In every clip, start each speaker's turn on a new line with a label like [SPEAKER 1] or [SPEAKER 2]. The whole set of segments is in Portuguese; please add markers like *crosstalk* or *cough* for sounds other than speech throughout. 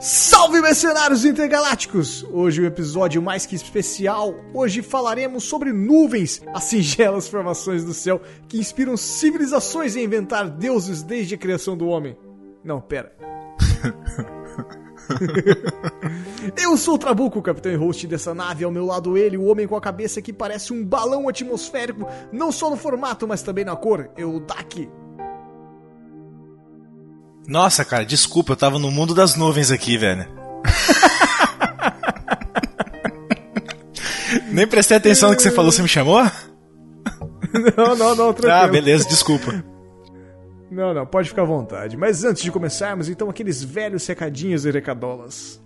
[SPEAKER 1] Salve mercenários intergalácticos! Hoje o um episódio mais que especial. Hoje falaremos sobre nuvens, as singelas formações do céu que inspiram civilizações a inventar deuses desde a criação do homem. Não, pera. *laughs* Eu sou o Trabuco, o capitão e host dessa nave. Ao meu lado ele, o homem com a cabeça que parece um balão atmosférico, não só no formato, mas também na cor. Eu, Daki.
[SPEAKER 2] Nossa, cara, desculpa, eu tava no mundo das nuvens aqui, velho. *laughs* Nem prestei atenção no que você falou, você me chamou?
[SPEAKER 1] Não, não, não, tranquilo.
[SPEAKER 2] Ah, beleza, desculpa.
[SPEAKER 1] Não, não, pode ficar à vontade. Mas antes de começarmos, então aqueles velhos recadinhos e recadolas.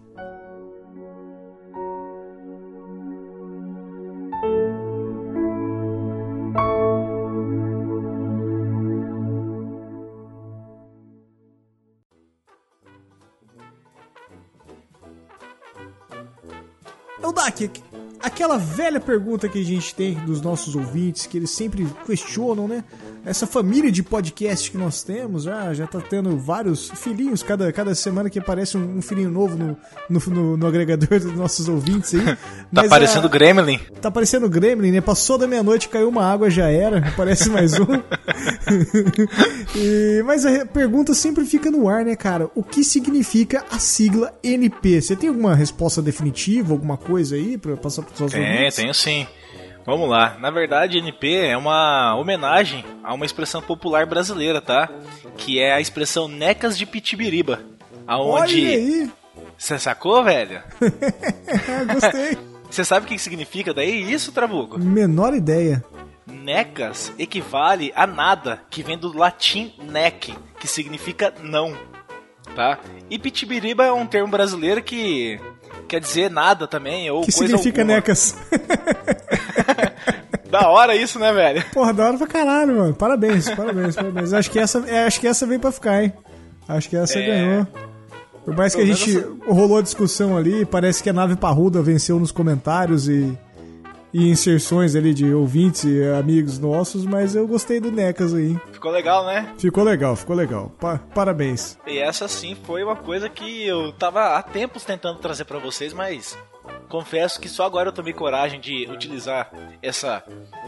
[SPEAKER 1] Eldak, aquela velha pergunta que a gente tem dos nossos ouvintes, que eles sempre questionam, né? Essa família de podcast que nós temos, já, já tá tendo vários filhinhos, cada, cada semana que aparece um, um filhinho novo no, no, no, no, agregador dos nossos ouvintes aí. *laughs*
[SPEAKER 2] tá Mas aparecendo a, Gremlin.
[SPEAKER 1] Tá aparecendo Gremlin, né? Passou da meia-noite, caiu uma água, já era, aparece mais um. *laughs* e, mas a pergunta sempre fica no ar, né, cara? O que significa a sigla NP? Você tem alguma resposta definitiva, alguma coisa aí pra passar pros seus
[SPEAKER 2] é,
[SPEAKER 1] ouvintes?
[SPEAKER 2] tenho sim. Vamos lá. Na verdade, NP é uma homenagem a uma expressão popular brasileira, tá? Que é a expressão necas de pitibiriba. Aonde.
[SPEAKER 1] Olha aí!
[SPEAKER 2] Você sacou, velho? *laughs*
[SPEAKER 1] Gostei. *laughs*
[SPEAKER 2] Você sabe o que significa daí isso, Trabuco?
[SPEAKER 1] Menor ideia.
[SPEAKER 2] Necas equivale a nada, que vem do latim nec, que significa não. Tá? E pitibiriba é um termo brasileiro que quer dizer nada também, ou
[SPEAKER 1] que
[SPEAKER 2] coisa
[SPEAKER 1] significa
[SPEAKER 2] alguma.
[SPEAKER 1] necas. *laughs*
[SPEAKER 2] da hora isso, né, velho?
[SPEAKER 1] Porra, da hora pra caralho, mano. Parabéns, parabéns, parabéns. Acho que essa, é, acho que essa veio pra ficar, hein? Acho que essa é... ganhou. Por mais que a gente essa... rolou a discussão ali, parece que a nave parruda venceu nos comentários e, e inserções ali de ouvintes e amigos nossos, mas eu gostei do Necas aí.
[SPEAKER 2] Ficou legal, né?
[SPEAKER 1] Ficou legal, ficou legal. Pa parabéns.
[SPEAKER 2] E essa sim foi uma coisa que eu tava há tempos tentando trazer para vocês, mas confesso que só agora eu tomei coragem de utilizar essa,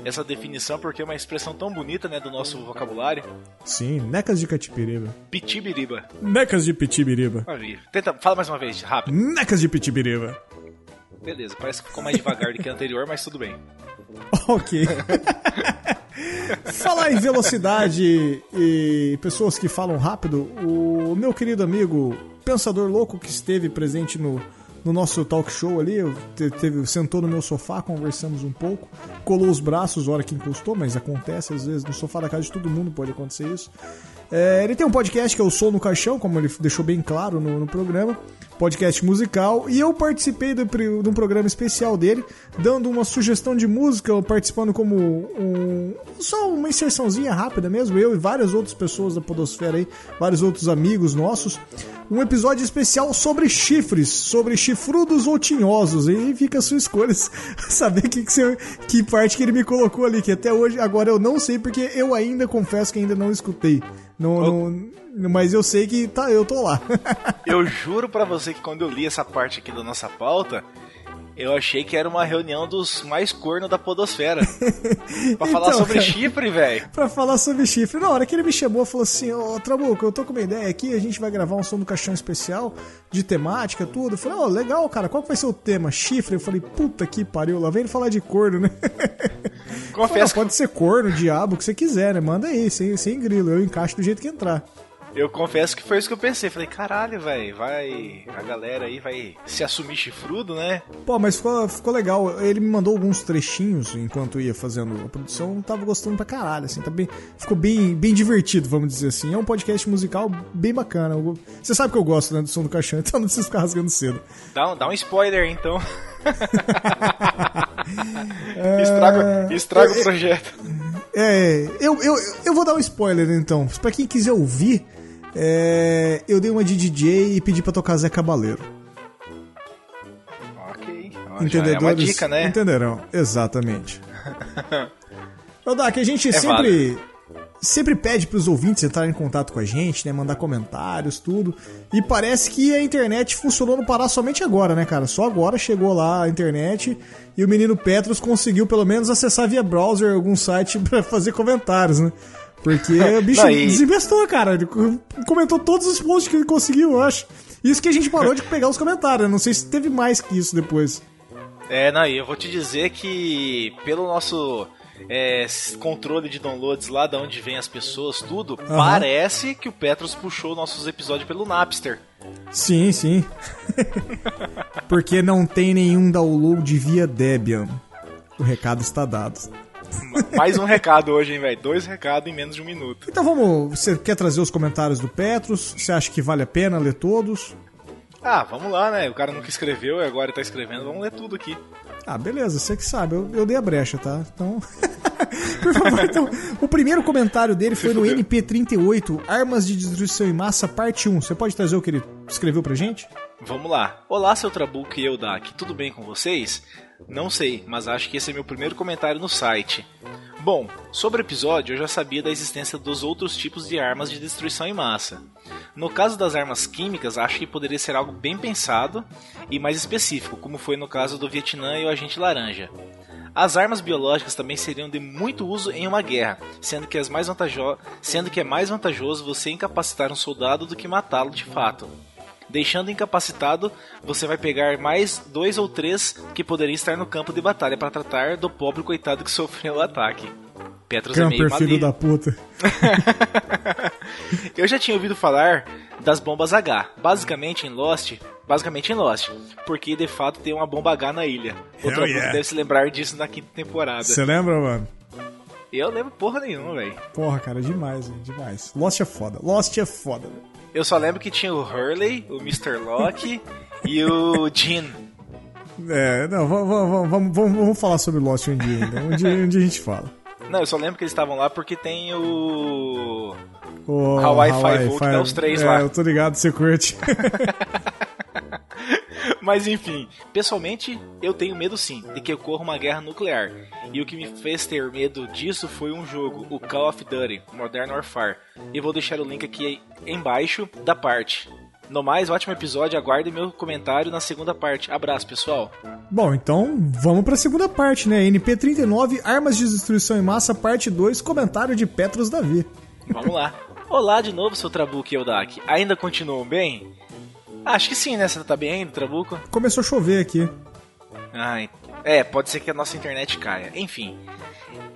[SPEAKER 2] essa definição porque é uma expressão tão bonita, né, do nosso vocabulário.
[SPEAKER 1] Sim, necas de catipiriba.
[SPEAKER 2] Pitibiriba.
[SPEAKER 1] Necas de pitibiriba.
[SPEAKER 2] Tenta, fala mais uma vez, rápido.
[SPEAKER 1] Necas de pitibiriba.
[SPEAKER 2] Beleza, parece que ficou mais devagar do que a anterior, mas tudo bem. *laughs*
[SPEAKER 1] Ok. *laughs* Falar em velocidade e pessoas que falam rápido, o meu querido amigo Pensador Louco que esteve presente no no nosso talk show ali, teve, sentou no meu sofá, conversamos um pouco, colou os braços, hora que encostou, mas acontece às vezes no sofá da casa de todo mundo pode acontecer isso. É, ele tem um podcast que é o Sou no Caixão, como ele deixou bem claro no, no programa. Podcast musical, e eu participei de um programa especial dele, dando uma sugestão de música, participando como um, só uma inserçãozinha rápida mesmo, eu e várias outras pessoas da podosfera aí, vários outros amigos nossos, um episódio especial sobre chifres, sobre chifrudos ou tinhosos, e fica a sua escolha *laughs* saber que, que, que parte que ele me colocou ali, que até hoje, agora eu não sei, porque eu ainda confesso que ainda não escutei. Não, não, mas eu sei que tá, eu tô lá. *laughs*
[SPEAKER 2] eu juro para você que quando eu li essa parte aqui da nossa pauta, eu achei que era uma reunião dos mais corno da podosfera. *laughs* pra falar então, sobre cara, chifre, velho.
[SPEAKER 1] Pra falar sobre chifre. Na hora que ele me chamou, falou assim: Ô, oh, Trabuco, eu tô com uma ideia aqui, a gente vai gravar um som do caixão especial, de temática, tudo. Eu falei: Ó, oh, legal, cara, qual vai ser o tema? Chifre? Eu falei: Puta que pariu, lá vem ele falar de corno, né?
[SPEAKER 2] Confesso.
[SPEAKER 1] Falei, pode ser corno, diabo, o que você quiser, né? Manda aí, sem, sem grilo, eu encaixo do jeito que entrar.
[SPEAKER 2] Eu confesso que foi isso que eu pensei. Falei, caralho, velho, vai. A galera aí vai se assumir chifrudo, né?
[SPEAKER 1] Pô, mas ficou, ficou legal. Ele me mandou alguns trechinhos enquanto ia fazendo a produção. Tava gostando pra caralho, assim. Tá bem, ficou bem, bem divertido, vamos dizer assim. É um podcast musical bem bacana. Você sabe que eu gosto, né, do som do caixão, *laughs* então não precisa ficar rasgando cedo.
[SPEAKER 2] Dá um, dá um spoiler, então. *laughs* é... Estraga, estraga o projeto.
[SPEAKER 1] É, eu, eu, eu vou dar um spoiler então. Pra quem quiser ouvir, é, eu dei uma de DJ e pedi pra tocar Zé Cabaleiro.
[SPEAKER 2] Ok.
[SPEAKER 1] Entendedores
[SPEAKER 2] é uma dica, né?
[SPEAKER 1] Entenderão, exatamente. *laughs* Odak, a gente é sempre, sempre pede para os ouvintes entrarem em contato com a gente, né? Mandar comentários, tudo. E parece que a internet funcionou no Pará somente agora, né, cara? Só agora chegou lá a internet e o menino Petros conseguiu pelo menos acessar via browser algum site *laughs* para fazer comentários, né? Porque *laughs* o bicho
[SPEAKER 2] Não, e-
[SPEAKER 1] desinvestou, cara. Ele comentou todos os posts que ele conseguiu, eu acho. Isso que a gente parou de *laughs* pegar os comentários. né? Não sei se teve mais que isso depois.
[SPEAKER 2] É, não, e eu vou te dizer que pelo nosso é, controle de downloads lá da onde vem as pessoas, tudo,
[SPEAKER 1] Aham.
[SPEAKER 2] parece que o Petros puxou nossos episódios pelo Napster.
[SPEAKER 1] Sim, sim. *laughs* Porque não tem nenhum download via Debian. O recado está dado.
[SPEAKER 2] Mais um recado hoje, hein, velho? Dois recados em menos de um minuto.
[SPEAKER 1] Então vamos. Você quer trazer os comentários do Petros? Você acha que vale a pena ler todos?
[SPEAKER 2] Ah, vamos lá, né? O cara nunca escreveu e agora tá escrevendo. Vamos ler tudo aqui.
[SPEAKER 1] Ah, beleza, você que sabe. Eu, eu dei a brecha, tá? Então. *laughs* Por favor, então. O primeiro comentário dele foi no NP38, Armas de Destruição em Massa, parte 1. Você pode trazer o que ele escreveu pra gente?
[SPEAKER 2] Vamos lá. Olá, seu Trabuco e eu, Dak. Tudo bem com vocês? Não sei, mas acho que esse é meu primeiro comentário no site. Bom, sobre o episódio, eu já sabia da existência dos outros tipos de armas de destruição em massa. No caso das armas químicas, acho que poderia ser algo bem pensado e mais específico, como foi no caso do Vietnã e o Agente Laranja. As armas biológicas também seriam de muito uso em uma guerra, sendo que, sendo que é mais vantajoso você incapacitar um soldado do que matá-lo de fato. Deixando incapacitado, você vai pegar mais dois ou três que poderiam estar no campo de batalha para tratar do pobre coitado que sofreu o ataque. Petros é meio
[SPEAKER 1] Camper, filho da puta. *laughs*
[SPEAKER 2] Eu já tinha ouvido falar das bombas H, basicamente em Lost, basicamente em Lost, porque de fato tem uma bomba H na ilha. Outro
[SPEAKER 1] Hell yeah.
[SPEAKER 2] deve se lembrar disso na quinta temporada.
[SPEAKER 1] Você lembra, mano?
[SPEAKER 2] Eu lembro porra nenhuma, velho.
[SPEAKER 1] Porra, cara, demais, hein, demais. Lost é foda. Lost é foda, velho.
[SPEAKER 2] Eu só lembro que tinha o Hurley, o Mr. Locke *laughs* e o Jean.
[SPEAKER 1] É, não, vamos, vamos, vamos, vamos, falar sobre Lost um dia ainda. Um dia, um dia a gente fala.
[SPEAKER 2] Não, eu só lembro que eles estavam lá porque tem o.
[SPEAKER 1] O
[SPEAKER 2] Hawaii Five-O, que dá os três
[SPEAKER 1] é,
[SPEAKER 2] lá.
[SPEAKER 1] eu tô ligado, curte. *laughs*
[SPEAKER 2] Mas enfim, pessoalmente eu tenho medo sim de que ocorra uma guerra nuclear. E o que me fez ter medo disso foi um jogo, o Call of Duty Modern Warfare. E vou deixar o link aqui embaixo da parte. No mais, ótimo episódio, aguardem meu comentário na segunda parte. Abraço, pessoal.
[SPEAKER 1] Bom, então vamos pra segunda parte, né? NP39, Armas de Destruição em Massa, parte 2, comentário de Petros Davi.
[SPEAKER 2] Vamos lá. Olá de novo, seu Trabuco e Eldak. Ainda continuam bem? Acho que sim, né? Você tá bem Trabuco?
[SPEAKER 1] Começou a chover aqui.
[SPEAKER 2] Ai, é, pode ser que a nossa internet caia. Enfim.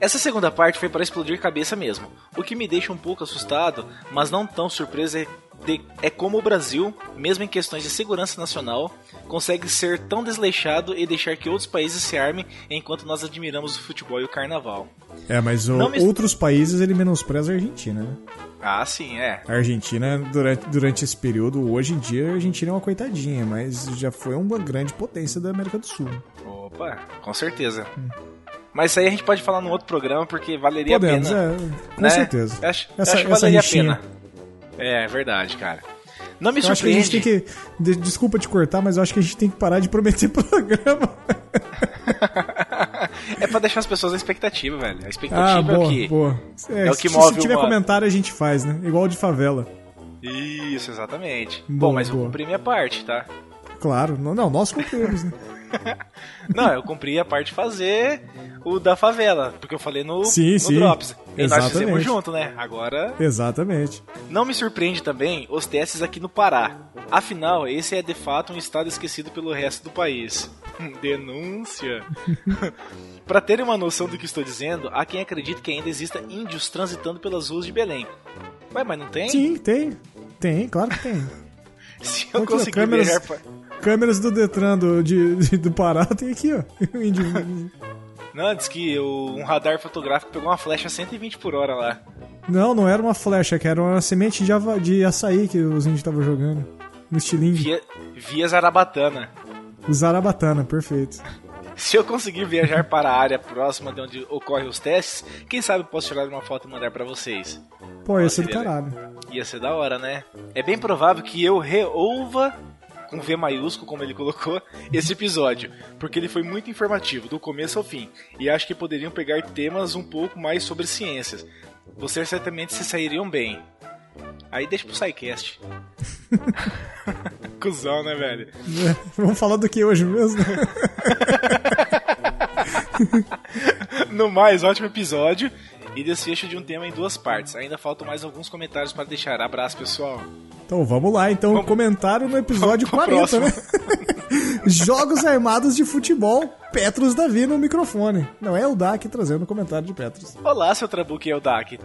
[SPEAKER 2] Essa segunda parte foi para explodir cabeça mesmo. O que me deixa um pouco assustado, mas não tão surpreso é, de- é como o Brasil, mesmo em questões de segurança nacional, consegue ser tão desleixado e deixar que outros países se armem enquanto nós admiramos o futebol e o carnaval.
[SPEAKER 1] É, mas o-
[SPEAKER 2] me-
[SPEAKER 1] outros países ele menospreza a Argentina, né?
[SPEAKER 2] Ah, sim, é.
[SPEAKER 1] A Argentina, durante, durante esse período, hoje em dia, a Argentina é uma coitadinha, mas já foi uma grande potência da América do Sul.
[SPEAKER 2] Opa, com certeza. Mas isso aí a gente pode falar num outro programa porque valeria
[SPEAKER 1] Podemos,
[SPEAKER 2] a pena.
[SPEAKER 1] é, com
[SPEAKER 2] né?
[SPEAKER 1] certeza.
[SPEAKER 2] Eu acho, eu
[SPEAKER 1] Essa-
[SPEAKER 2] acho que valeria a pena. É, é verdade, cara. Não me
[SPEAKER 1] Eu acho que a gente
[SPEAKER 2] surpreende.
[SPEAKER 1] tem que. de- desculpa te cortar, mas eu acho que a gente tem que parar de prometer *laughs* programa. *laughs*
[SPEAKER 2] é pra deixar as pessoas na expectativa, velho. A
[SPEAKER 1] Ah,
[SPEAKER 2] expectativa é
[SPEAKER 1] boa,
[SPEAKER 2] o que.
[SPEAKER 1] boa. É,
[SPEAKER 2] é o que
[SPEAKER 1] se,
[SPEAKER 2] move
[SPEAKER 1] se tiver
[SPEAKER 2] uma-
[SPEAKER 1] comentário, a gente faz, né? Igual de favela.
[SPEAKER 2] Isso, exatamente.
[SPEAKER 1] Boa,
[SPEAKER 2] Bom, mas eu
[SPEAKER 1] boa.
[SPEAKER 2] cumpri minha parte, tá?
[SPEAKER 1] Claro. Não, não nós cumprimos, né? *laughs* *laughs*
[SPEAKER 2] Não, eu cumpri a parte de fazer o da favela, porque eu falei no,
[SPEAKER 1] Sim,
[SPEAKER 2] no
[SPEAKER 1] sim.
[SPEAKER 2] Drops. E nós
[SPEAKER 1] Exatamente.
[SPEAKER 2] fizemos junto, né? Agora
[SPEAKER 1] Exatamente.
[SPEAKER 2] Não me surpreende também os testes aqui no Pará. Afinal, esse é de fato um estado esquecido pelo resto do país. *laughs* Denúncia. *laughs* Para terem uma noção do que estou dizendo, há quem acredite que ainda exista índios transitando pelas ruas de Belém. Ué, mas não tem?
[SPEAKER 1] Sim, tem. Tem, claro que tem.
[SPEAKER 2] Se eu
[SPEAKER 1] ó,
[SPEAKER 2] conseguir
[SPEAKER 1] câmeras-
[SPEAKER 2] pra...
[SPEAKER 1] Câmeras do Detran do, de, de- do Pará tem aqui, ó. *laughs*
[SPEAKER 2] Não, diz que o- um radar fotográfico pegou uma flecha a 120 por hora lá.
[SPEAKER 1] Não, não era uma flecha, que era uma semente de, ava- de açaí que os índios estavam jogando. No estilingue.
[SPEAKER 2] Via, via Zarabatana.
[SPEAKER 1] Zarabatana, perfeito. *laughs*
[SPEAKER 2] Se eu conseguir viajar para a área próxima de onde ocorrem os testes, quem sabe eu posso tirar uma foto e mandar para vocês.
[SPEAKER 1] Pô, ia ser do caralho.
[SPEAKER 2] Ia ser da hora, né? É bem provável que eu reouva com V maiúsculo, como ele colocou, esse episódio, porque ele foi muito informativo, do começo ao fim, e acho que poderiam pegar temas um pouco mais sobre ciências. vocês certamente se sairiam bem. Aí deixa pro SciCast. *laughs* Cusão, né, velho? *laughs*
[SPEAKER 1] Vamos falar do que hoje mesmo? *laughs*
[SPEAKER 2] no mais, ótimo episódio e desfecho de um tema em duas partes. Ainda faltam mais alguns comentários para deixar. Abraço, pessoal.
[SPEAKER 1] Então vamos lá, então, vamos... comentário no episódio 40, né? *laughs* Jogos armados de futebol, Petros Davi no microfone. Não é o Dak trazendo o comentário de Petros.
[SPEAKER 2] Olá, seu Trabuque, é o Dak.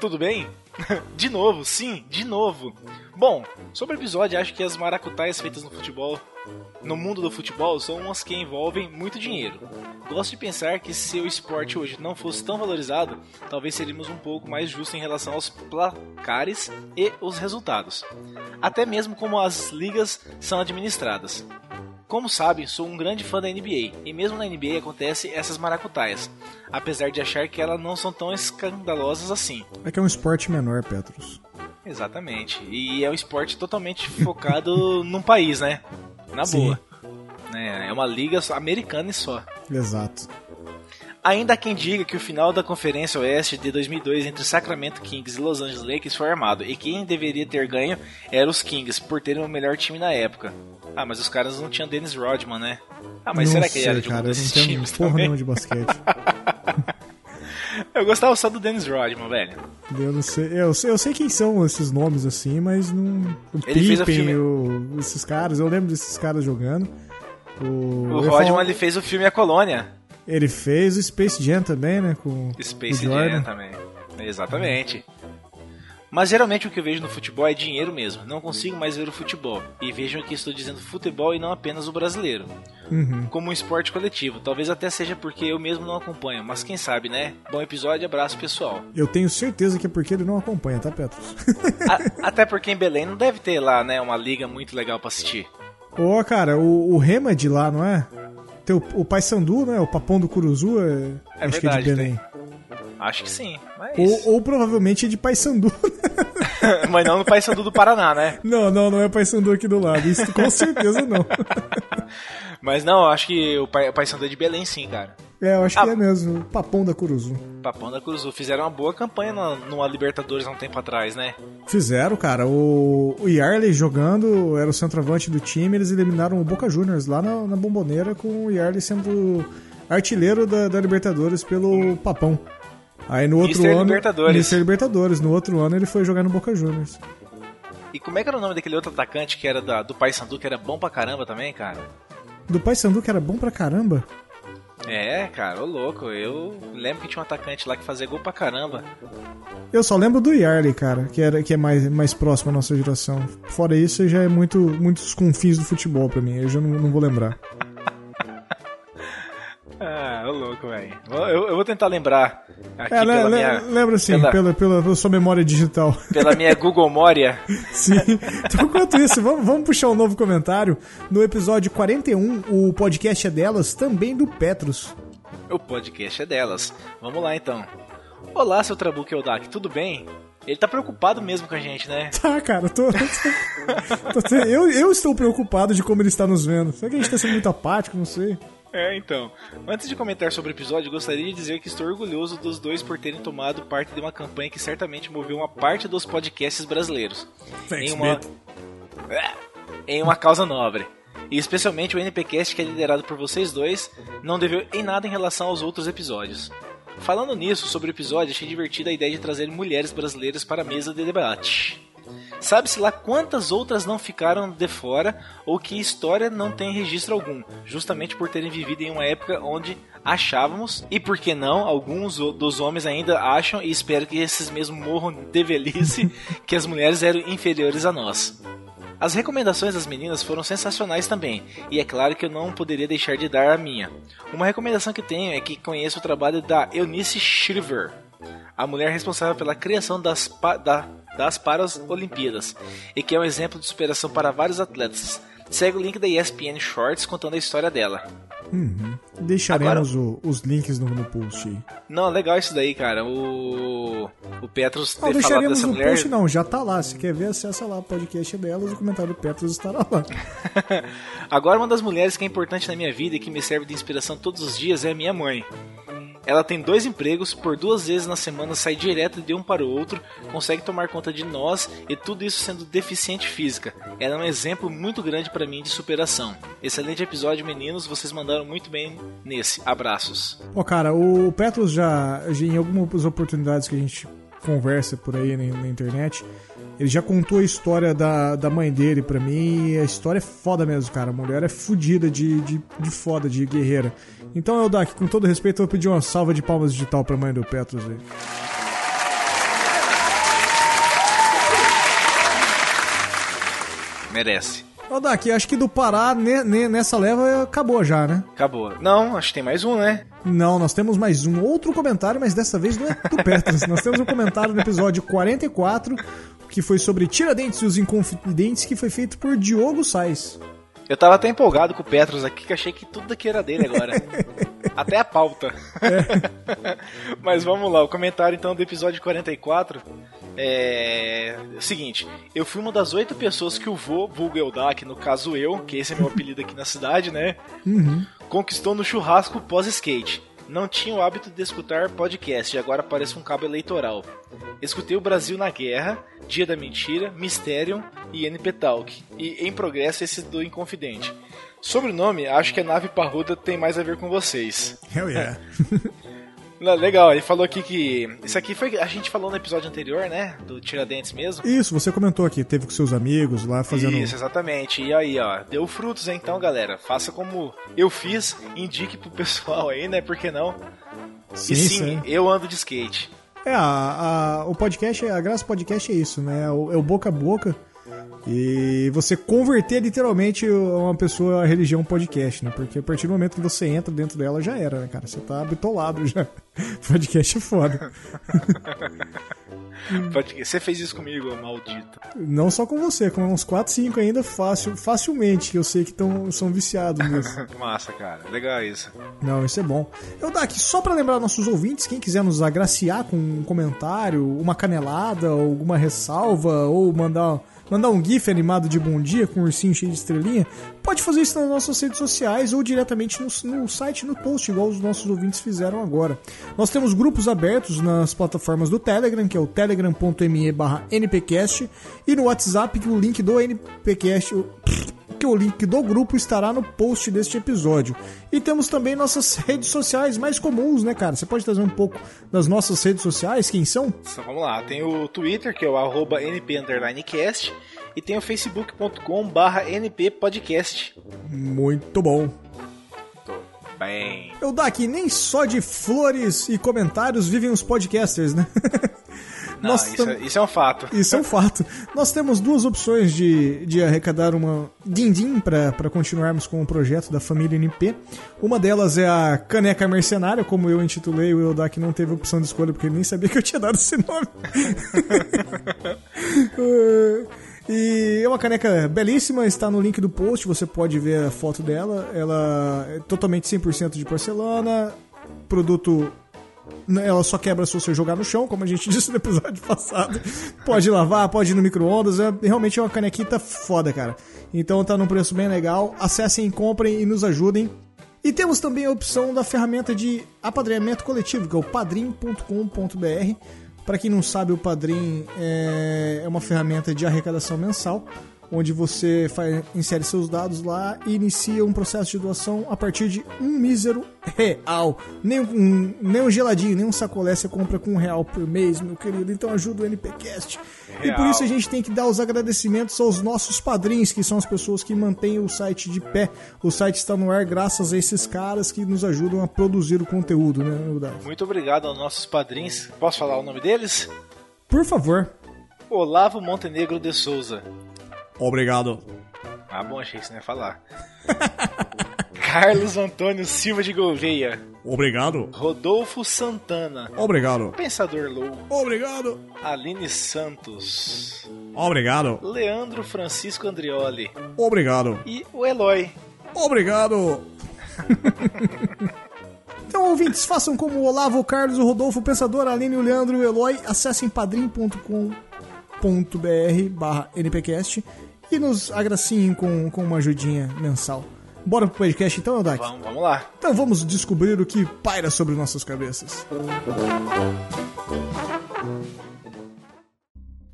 [SPEAKER 2] Tudo bem? *laughs* de novo, sim, de novo. Bom, sobre o episódio, acho que as maracutaias feitas no futebol, no mundo do futebol, são umas que envolvem muito dinheiro. Gosto de pensar que se o esporte hoje não fosse tão valorizado, talvez seríamos um pouco mais justos em relação aos placares e os resultados. Até mesmo como as ligas são administradas. Como sabe, sou um grande fã da NBA, e mesmo na NBA acontece essas maracutaias, apesar de achar que elas não são tão escandalosas assim.
[SPEAKER 1] É que é um esporte menor, Petros.
[SPEAKER 2] Exatamente, e é um esporte totalmente focado *laughs* num país, né? Na Sim. boa. É uma liga americana e só.
[SPEAKER 1] Exato.
[SPEAKER 2] Ainda há quem diga que o final da Conferência Oeste de 2002 entre Sacramento Kings e Los Angeles Lakers foi armado, e quem deveria ter ganho era os Kings, por terem o melhor time na época. Ah, mas os caras não tinham Dennis Rodman, né? Ah, mas
[SPEAKER 1] não
[SPEAKER 2] será que
[SPEAKER 1] ele
[SPEAKER 2] era de
[SPEAKER 1] um
[SPEAKER 2] desses
[SPEAKER 1] não
[SPEAKER 2] times
[SPEAKER 1] porra
[SPEAKER 2] também?
[SPEAKER 1] nenhuma de basquete. *laughs* *laughs*
[SPEAKER 2] eu gostava só do Dennis Rodman, velho.
[SPEAKER 1] Eu não sei, eu sei, eu sei quem são esses nomes assim, mas não. O
[SPEAKER 2] Ele fez o
[SPEAKER 1] Pippen,
[SPEAKER 2] filme-
[SPEAKER 1] o- esses caras, eu lembro desses caras jogando. O,
[SPEAKER 2] O Rodman
[SPEAKER 1] falar-
[SPEAKER 2] ele fez o filme A Colônia.
[SPEAKER 1] ele fez o Space Jam também, né? Com
[SPEAKER 2] Space. Jam também. Exatamente. Mas geralmente o que eu vejo no futebol é dinheiro mesmo. Não consigo mais ver o futebol. E vejam que estou dizendo futebol e não apenas o brasileiro.
[SPEAKER 1] Uhum.
[SPEAKER 2] Como um esporte coletivo. Talvez até seja porque eu mesmo não acompanho. Mas quem sabe, né? Bom episódio, abraço pessoal.
[SPEAKER 1] Eu tenho certeza que é porque ele não acompanha, tá, Petros? *laughs*
[SPEAKER 2] A- até porque em Belém não deve ter lá, né? Uma liga muito legal pra assistir.
[SPEAKER 1] Ô, cara, o, o Rema de lá, não é? Tem o, o Pai Sandu, né? O Papão do Curuzu é,
[SPEAKER 2] É
[SPEAKER 1] acho que é de
[SPEAKER 2] verdade,
[SPEAKER 1] Belém.
[SPEAKER 2] Acho que sim. Mas,
[SPEAKER 1] Ou, ou provavelmente é de Pai Sandu. *laughs*
[SPEAKER 2] mas não no Paysandu do Paraná, né? *laughs*
[SPEAKER 1] não, não, não é Pai Sandu aqui do lado. Isso com certeza não. *laughs*
[SPEAKER 2] Mas não, eu acho que o Paysandu é de Belém sim, cara.
[SPEAKER 1] É, eu acho
[SPEAKER 2] Ah.
[SPEAKER 1] que é mesmo. Papão da Curuzu.
[SPEAKER 2] Papão da Cruz fizeram uma boa campanha na- numa Libertadores há um tempo atrás, né?
[SPEAKER 1] Fizeram, cara. O, o Yarley jogando, era o centroavante do time, eles eliminaram o Boca Juniors lá na, na bomboneira com o Yarley sendo artilheiro da, da Libertadores pelo Papão. Aí no outro
[SPEAKER 2] Mister
[SPEAKER 1] ano.
[SPEAKER 2] Libertadores.
[SPEAKER 1] Mister Libertadores. No outro ano ele foi jogar no Boca Juniors.
[SPEAKER 2] E como é que era o nome daquele outro atacante que era da- do Paysandu, que era bom pra caramba também, cara?
[SPEAKER 1] Do Pai Sandu, que era bom pra caramba.
[SPEAKER 2] É, cara, ô louco. Eu lembro que tinha um atacante lá que fazia gol pra caramba.
[SPEAKER 1] Eu só lembro do Yarley, cara, que, era, que é mais, mais próximo à nossa geração. Fora isso, já é muito muitos confins do futebol pra mim. Eu já não, não vou lembrar.
[SPEAKER 2] Ah, ô louco, velho. Eu, eu vou tentar lembrar aqui
[SPEAKER 1] É,
[SPEAKER 2] pela,
[SPEAKER 1] le-
[SPEAKER 2] minha,
[SPEAKER 1] lembra sim,
[SPEAKER 2] pela-
[SPEAKER 1] pela, pela, pela sua memória digital.
[SPEAKER 2] pela minha *laughs* Google Moria.
[SPEAKER 1] Sim. Então, enquanto isso, vamos, vamos puxar um novo comentário. No episódio 41, o podcast é delas, também do Petros.
[SPEAKER 2] O podcast é delas. Vamos lá então. Olá, seu Trabuco Eldak, tudo bem? Ele tá preocupado mesmo com a gente, né?
[SPEAKER 1] Tá, cara, tô, tô- tô- eu, eu estou preocupado de como ele está nos vendo. Será que a gente está sendo muito apático? Não sei.
[SPEAKER 2] É, então. Antes de comentar sobre o episódio, gostaria de dizer que estou orgulhoso dos dois por terem tomado parte de uma campanha que certamente moveu uma parte dos podcasts brasileiros.
[SPEAKER 1] Thanks,
[SPEAKER 2] em uma... É, em uma causa nobre. E especialmente o NPcast que é liderado por vocês dois, não deveu em nada em relação aos outros episódios. Falando nisso, sobre o episódio, achei divertida a ideia de trazer mulheres brasileiras para a mesa de debate. Sabe-se lá quantas outras não ficaram de fora ou que história não tem registro algum, justamente por terem vivido em uma época onde achávamos, e por que não, alguns dos homens ainda acham e espero que esses mesmos morram de velhice, *laughs* que as mulheres eram inferiores a nós. As recomendações das meninas foram sensacionais também, e é claro que eu não poderia deixar de dar a minha. Uma recomendação que tenho é que conheço o trabalho da Eunice Shriver, a mulher responsável pela criação das, pa- da- das Paralimpíadas, e que é um exemplo de superação para vários atletas. Segue o link da ESPN Shorts contando a história dela.
[SPEAKER 1] Deixaremos o- os links no, no post aí.
[SPEAKER 2] Não, legal isso daí, cara. O, o Petros
[SPEAKER 1] Não, deixaremos no
[SPEAKER 2] mulher.
[SPEAKER 1] post não, já tá lá. Se quer ver, acessa lá o podcast delas, o comentário do Petros estará lá. *laughs*
[SPEAKER 2] Agora, uma das mulheres que é importante na minha vida e que me serve de inspiração todos os dias é a minha mãe. Ela tem dois empregos, por duas vezes na semana sai direto de um para o outro, consegue tomar conta de nós e tudo isso sendo deficiente física. Ela é um exemplo muito grande para mim de superação. Excelente episódio, meninos, vocês mandaram muito bem nesse. Abraços.
[SPEAKER 1] Pô, cara, o Petros já, em algumas oportunidades que a gente conversa por aí na internet, ele já contou a história da, da mãe dele pra mim e a história é foda mesmo, cara. A mulher é fodida de, de, de foda, de guerreira. Então, Eldak, com todo respeito, eu vou pedir uma salva de palmas digital pra mãe do Petros aí.
[SPEAKER 2] Merece.
[SPEAKER 1] Eldak, acho que do Pará, ne, ne, nessa leva, acabou já, né?
[SPEAKER 2] Acabou. Não, acho que tem mais um, né?
[SPEAKER 1] Não, nós temos mais um outro comentário, mas dessa vez não é do Petros. nós temos um comentário no episódio 44, que foi sobre Tiradentes e os Inconfidentes, que foi feito por Diogo Sais.
[SPEAKER 2] Eu tava até empolgado com o Petros aqui, que achei que tudo aqui era dele agora. *laughs* até a pauta. *laughs* Mas vamos lá, o comentário então do episódio 44 é... é o seguinte, eu fui uma das oito pessoas que o vô, vulgo Eldak, no caso eu, que esse é meu apelido aqui na cidade, né?
[SPEAKER 1] Uhum.
[SPEAKER 2] Conquistou no churrasco pós-skate. Não tinha o hábito de escutar podcast e agora parece um cabo eleitoral. Escutei o Brasil na Guerra, Dia da Mentira, Mysterium e NP Talk. E em progresso esse do Inconfidente. Sobrenome, acho que a nave parruda tem mais a ver com vocês.
[SPEAKER 1] Hell yeah. *laughs*
[SPEAKER 2] Legal, ele falou aqui que. Isso aqui foi. A gente falou no episódio anterior, né? Do Tiradentes mesmo.
[SPEAKER 1] Isso, você comentou aqui, teve com seus amigos lá fazendo.
[SPEAKER 2] Isso, exatamente. E aí, ó, deu frutos então, galera. Faça como eu fiz, indique pro pessoal aí, né? Por que não? Sim, e sim, sim. eu ando de skate.
[SPEAKER 1] É, a, a, o podcast, a graça do podcast é isso, né? É o, é o boca a boca. E você converter literalmente uma pessoa à religião podcast, né? Porque a partir do momento que você entra dentro dela já era, né, cara? Você tá bitolado já. *laughs* podcast é foda. *laughs*
[SPEAKER 2] Você fez isso comigo, maldito.
[SPEAKER 1] Não só com você, com uns 4, 5 ainda fácil, facilmente, que eu sei que tão, são viciados nisso. *laughs*
[SPEAKER 2] Massa, cara. Legal isso.
[SPEAKER 1] Não, isso é bom. Eu dá aqui só para lembrar nossos ouvintes, quem quiser nos agraciar com um comentário, uma canelada, alguma ressalva, ou mandar mandar um GIF animado de bom dia com um ursinho cheio de estrelinha, pode fazer isso nas nossas redes sociais ou diretamente no, no site, no post, igual os nossos ouvintes fizeram agora. Nós temos grupos abertos nas plataformas do Telegram, que é o telegram.me npcast, e no WhatsApp, que o link do NPcast que o link do grupo estará no post deste episódio. E temos também nossas *laughs* redes sociais mais comuns, né, cara? Você pode trazer um pouco das nossas redes sociais, quem são?
[SPEAKER 2] Então, vamos lá, tem o Twitter, que é o arroba np_cast, e tem o facebook.com barra nppodcast.
[SPEAKER 1] Muito bom.
[SPEAKER 2] Bem.
[SPEAKER 1] Eu dá aqui nem só de flores e comentários vivem os podcasters, né? *laughs*
[SPEAKER 2] Não, isso, tam... é, isso, é, um fato.
[SPEAKER 1] Isso é um fato. Nós temos duas opções de, de arrecadar uma din-din para continuarmos com o projeto da família NP. Uma delas é a Caneca Mercenária, como eu intitulei, o Eldak não teve opção de escolha porque ele nem sabia que eu tinha dado esse nome. *laughs* E é uma caneca belíssima, está no link do post, você pode ver a foto dela. Ela é totalmente 100% de porcelana, produto ela só quebra se você jogar no chão, como a gente *laughs* disse no episódio passado. Pode lavar, pode ir no micro-ondas. É, realmente é uma canequita foda, cara. Então tá num preço bem legal. Acessem, comprem e nos ajudem. E temos também a opção da ferramenta de apadrinhamento coletivo, que é o padrim.com.br. Para quem não sabe, o Padrim é, é uma ferramenta de arrecadação mensal onde você faz, insere seus dados lá e inicia um processo de doação a partir de um mísero real. Nem um, nem um geladinho, nem um sacolé você compra com um real por mês, meu querido. Então ajuda o NPcast. Real. E por isso a gente tem que dar os agradecimentos aos nossos padrinhos, que são as pessoas que mantêm o site de pé. O site está no ar graças a esses caras que nos ajudam a produzir o conteúdo, né,
[SPEAKER 2] Muito obrigado aos nossos padrinhos. Posso falar o nome deles?
[SPEAKER 1] Por favor.
[SPEAKER 2] Olavo Montenegro de Souza,
[SPEAKER 1] Obrigado.
[SPEAKER 2] Ah, bom, achei que você não ia falar. *laughs* Carlos Antônio Silva de Gouveia.
[SPEAKER 1] Obrigado.
[SPEAKER 2] Rodolfo Santana.
[SPEAKER 1] Obrigado.
[SPEAKER 2] Pensador Louco.
[SPEAKER 1] Obrigado.
[SPEAKER 2] Aline Santos.
[SPEAKER 1] Obrigado.
[SPEAKER 2] Leandro Francisco Andrioli.
[SPEAKER 1] Obrigado.
[SPEAKER 2] E o Eloy.
[SPEAKER 1] Obrigado. *laughs* Então, ouvintes, façam como o Olavo, o Carlos, o Rodolfo, o Pensador, a Aline, o Leandro e o Eloy. Acessem padrim.com barra npcast e nos agraciem com, com uma ajudinha mensal. Bora pro podcast então, Eldak?
[SPEAKER 2] Vamos, vamos lá.
[SPEAKER 1] Então vamos descobrir o que paira sobre nossas cabeças.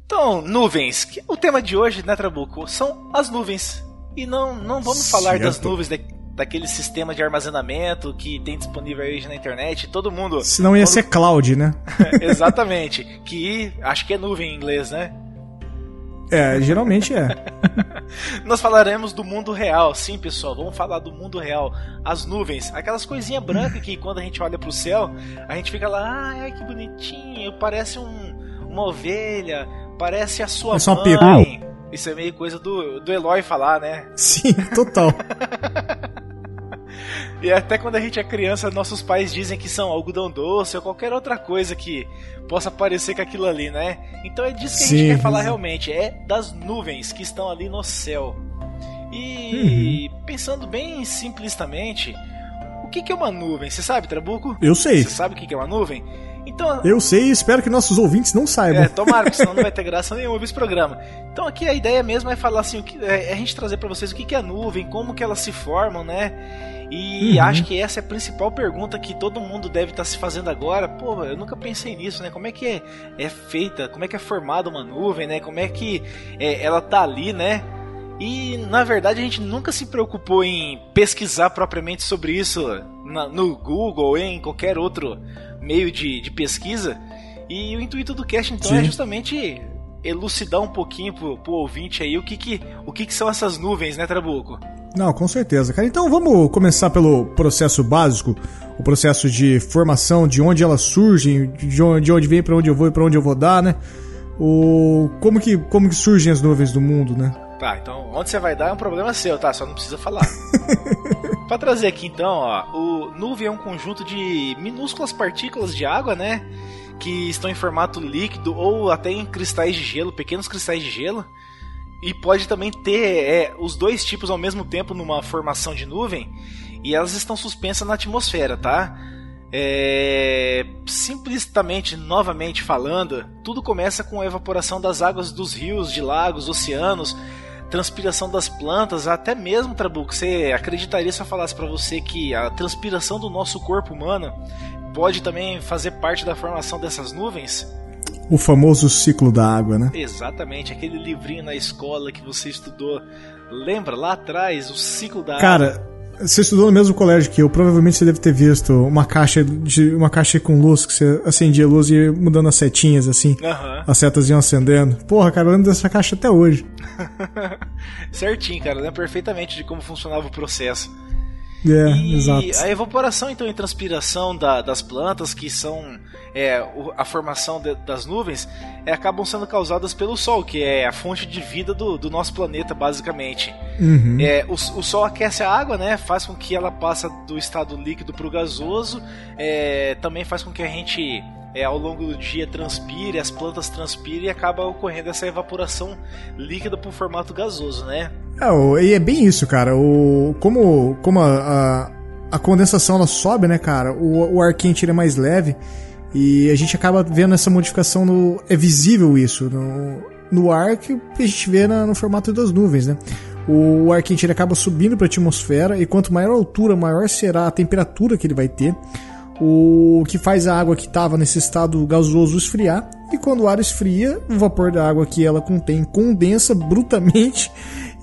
[SPEAKER 2] Então, nuvens. O tema de hoje, né, Trabuco, são as nuvens. E não, não vamos falar das nuvens da, daquele sistema de armazenamento que tem disponível hoje na internet. Todo mundo.
[SPEAKER 1] Senão ia
[SPEAKER 2] todo...
[SPEAKER 1] ser cloud, né? *laughs*
[SPEAKER 2] Exatamente. Que acho que é nuvem em inglês, né?
[SPEAKER 1] É, geralmente é. *laughs*
[SPEAKER 2] Nós falaremos do mundo real, sim, pessoal. Vamos falar do mundo real. As nuvens, aquelas coisinhas brancas que quando a gente olha pro céu, a gente fica lá, ai que bonitinho, parece um, uma ovelha, parece a sua
[SPEAKER 1] é
[SPEAKER 2] mãe. Isso é meio coisa do, do Eloy falar, né?
[SPEAKER 1] Sim, total. *laughs*
[SPEAKER 2] E até quando a gente é criança, nossos pais dizem que são algodão doce ou qualquer outra coisa que possa parecer com aquilo ali, né? Então é disso que Sim. a gente quer falar realmente, é das nuvens que estão ali no céu. E uhum. pensando bem simplistamente, o que, é uma nuvem? Você sabe, Trabuco?
[SPEAKER 1] Eu sei.
[SPEAKER 2] Você sabe o que, que é uma nuvem?
[SPEAKER 1] Então, eu sei e espero que nossos ouvintes não saibam.
[SPEAKER 2] É, tomara, porque senão não vai ter graça nenhuma esse programa. Então aqui a ideia mesmo é falar assim, o que, é, é a gente trazer para vocês o que, que é nuvem, como que elas se formam, né? E uhum. acho que essa é a principal pergunta que todo mundo deve estar tá se fazendo agora. Pô, eu nunca pensei nisso, né? Como é que é, é feita, como é que é formada uma nuvem, né? Como é que é, ela tá ali, né? E na verdade a gente nunca se preocupou em pesquisar propriamente sobre isso na, no Google ou em qualquer outro meio de, de pesquisa. E o intuito do cast então é Sim. é justamente elucidar um pouquinho pro, pro ouvinte aí o que que, o que que são essas nuvens, né, Trabuco?
[SPEAKER 1] Não, com certeza, cara. Então vamos começar pelo processo básico, o processo de formação, de onde elas surgem, de onde, de onde vem, para onde eu vou e para onde eu vou dar, né? O como que como que surgem as nuvens do mundo, né?
[SPEAKER 2] Tá, então onde você vai dar é um problema seu, tá? Só não precisa falar. *laughs* para trazer aqui então, ó, o nuvem é um conjunto de minúsculas partículas de água, né? Que estão em formato líquido ou até em cristais de gelo, pequenos cristais de gelo e pode também ter é, os dois tipos ao mesmo tempo numa formação de nuvem e elas estão suspensas na atmosfera, tá? É, simplesmente, novamente falando, tudo começa com a evaporação das águas dos rios, de lagos, oceanos, transpiração das plantas, até mesmo, Trabuco, você acreditaria se eu falasse para você que a transpiração do nosso corpo humano pode também fazer parte da formação dessas nuvens?
[SPEAKER 1] O famoso ciclo da água, né?
[SPEAKER 2] Exatamente, aquele livrinho na escola que você estudou. Lembra lá atrás o ciclo da
[SPEAKER 1] Cara, água? Cara, você estudou no mesmo colégio que eu, provavelmente você deve ter visto uma caixa de uma caixa com luz que você acendia a luz e ia mudando as setinhas assim. Uhum. As setas iam acendendo. Porra, cara, eu lembro dessa caixa até hoje. *laughs*
[SPEAKER 2] Certinho, cara, eu lembro perfeitamente de como funcionava o processo.
[SPEAKER 1] É,
[SPEAKER 2] e
[SPEAKER 1] exato.
[SPEAKER 2] a evaporação então e transpiração da, das plantas, que são é, a formação de, das nuvens, é, acabam sendo causadas pelo Sol, que é a fonte de vida do, do nosso planeta, basicamente.
[SPEAKER 1] Uhum.
[SPEAKER 2] É, o, o, Sol aquece a água, né, faz com que ela passe do estado líquido para o gasoso, é, também faz com que a gente é, ao longo do dia transpire, as plantas transpirem e acaba ocorrendo essa evaporação líquida para o formato gasoso, né?
[SPEAKER 1] É, e é bem isso, cara. O, como como a, a, a condensação ela sobe, né, cara? O, o ar quente é mais leve e a gente acaba vendo essa modificação no. É visível isso no, no ar que a gente vê na, no formato das nuvens, né? O ar quente ele acaba subindo para a atmosfera e quanto maior a altura, maior será a temperatura que ele vai ter o que faz a água que estava nesse estado gasoso esfriar. E quando o ar esfria, o vapor da água que ela contém condensa brutamente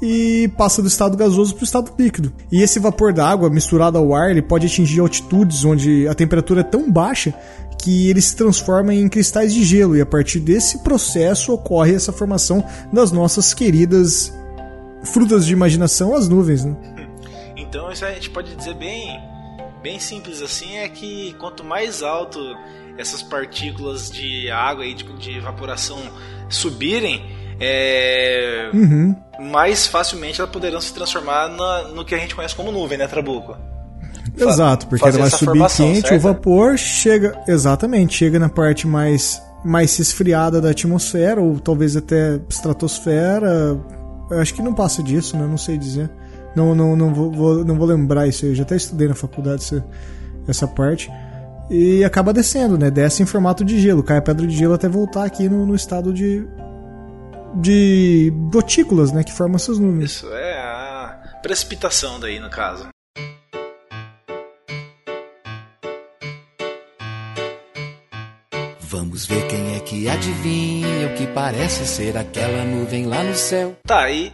[SPEAKER 1] e passa do estado gasoso para o estado líquido. E esse vapor da água misturado ao ar, ele pode atingir altitudes onde a temperatura é tão baixa que ele se transforma em cristais de gelo e a partir desse processo ocorre essa formação das nossas queridas frutas de imaginação, as nuvens, né?
[SPEAKER 2] Então isso a gente pode dizer bem bem simples assim é que quanto mais alto essas partículas de água e de, de evaporação subirem, é,
[SPEAKER 1] uhum.
[SPEAKER 2] mais facilmente elas poderão se transformar na, no que a gente conhece como nuvem, né, Trabuco?
[SPEAKER 1] Exato, porque ela vai subir quente, certo? o vapor chega, exatamente, chega na parte mais mais esfriada da atmosfera ou talvez até estratosfera. acho que não passa disso, né? Não sei dizer. Não, não, não, vou, não vou lembrar isso aí. Eu já até estudei na faculdade essa, essa parte. E acaba descendo, né? Desce em formato de gelo. Cai a pedra de gelo até voltar aqui no, no estado de. de gotículas, né? Que formam essas nuvens.
[SPEAKER 2] Isso é. A, precipitação daí no caso.
[SPEAKER 3] Vamos ver quem é que adivinha o que parece ser aquela nuvem lá no céu.
[SPEAKER 2] Tá, e,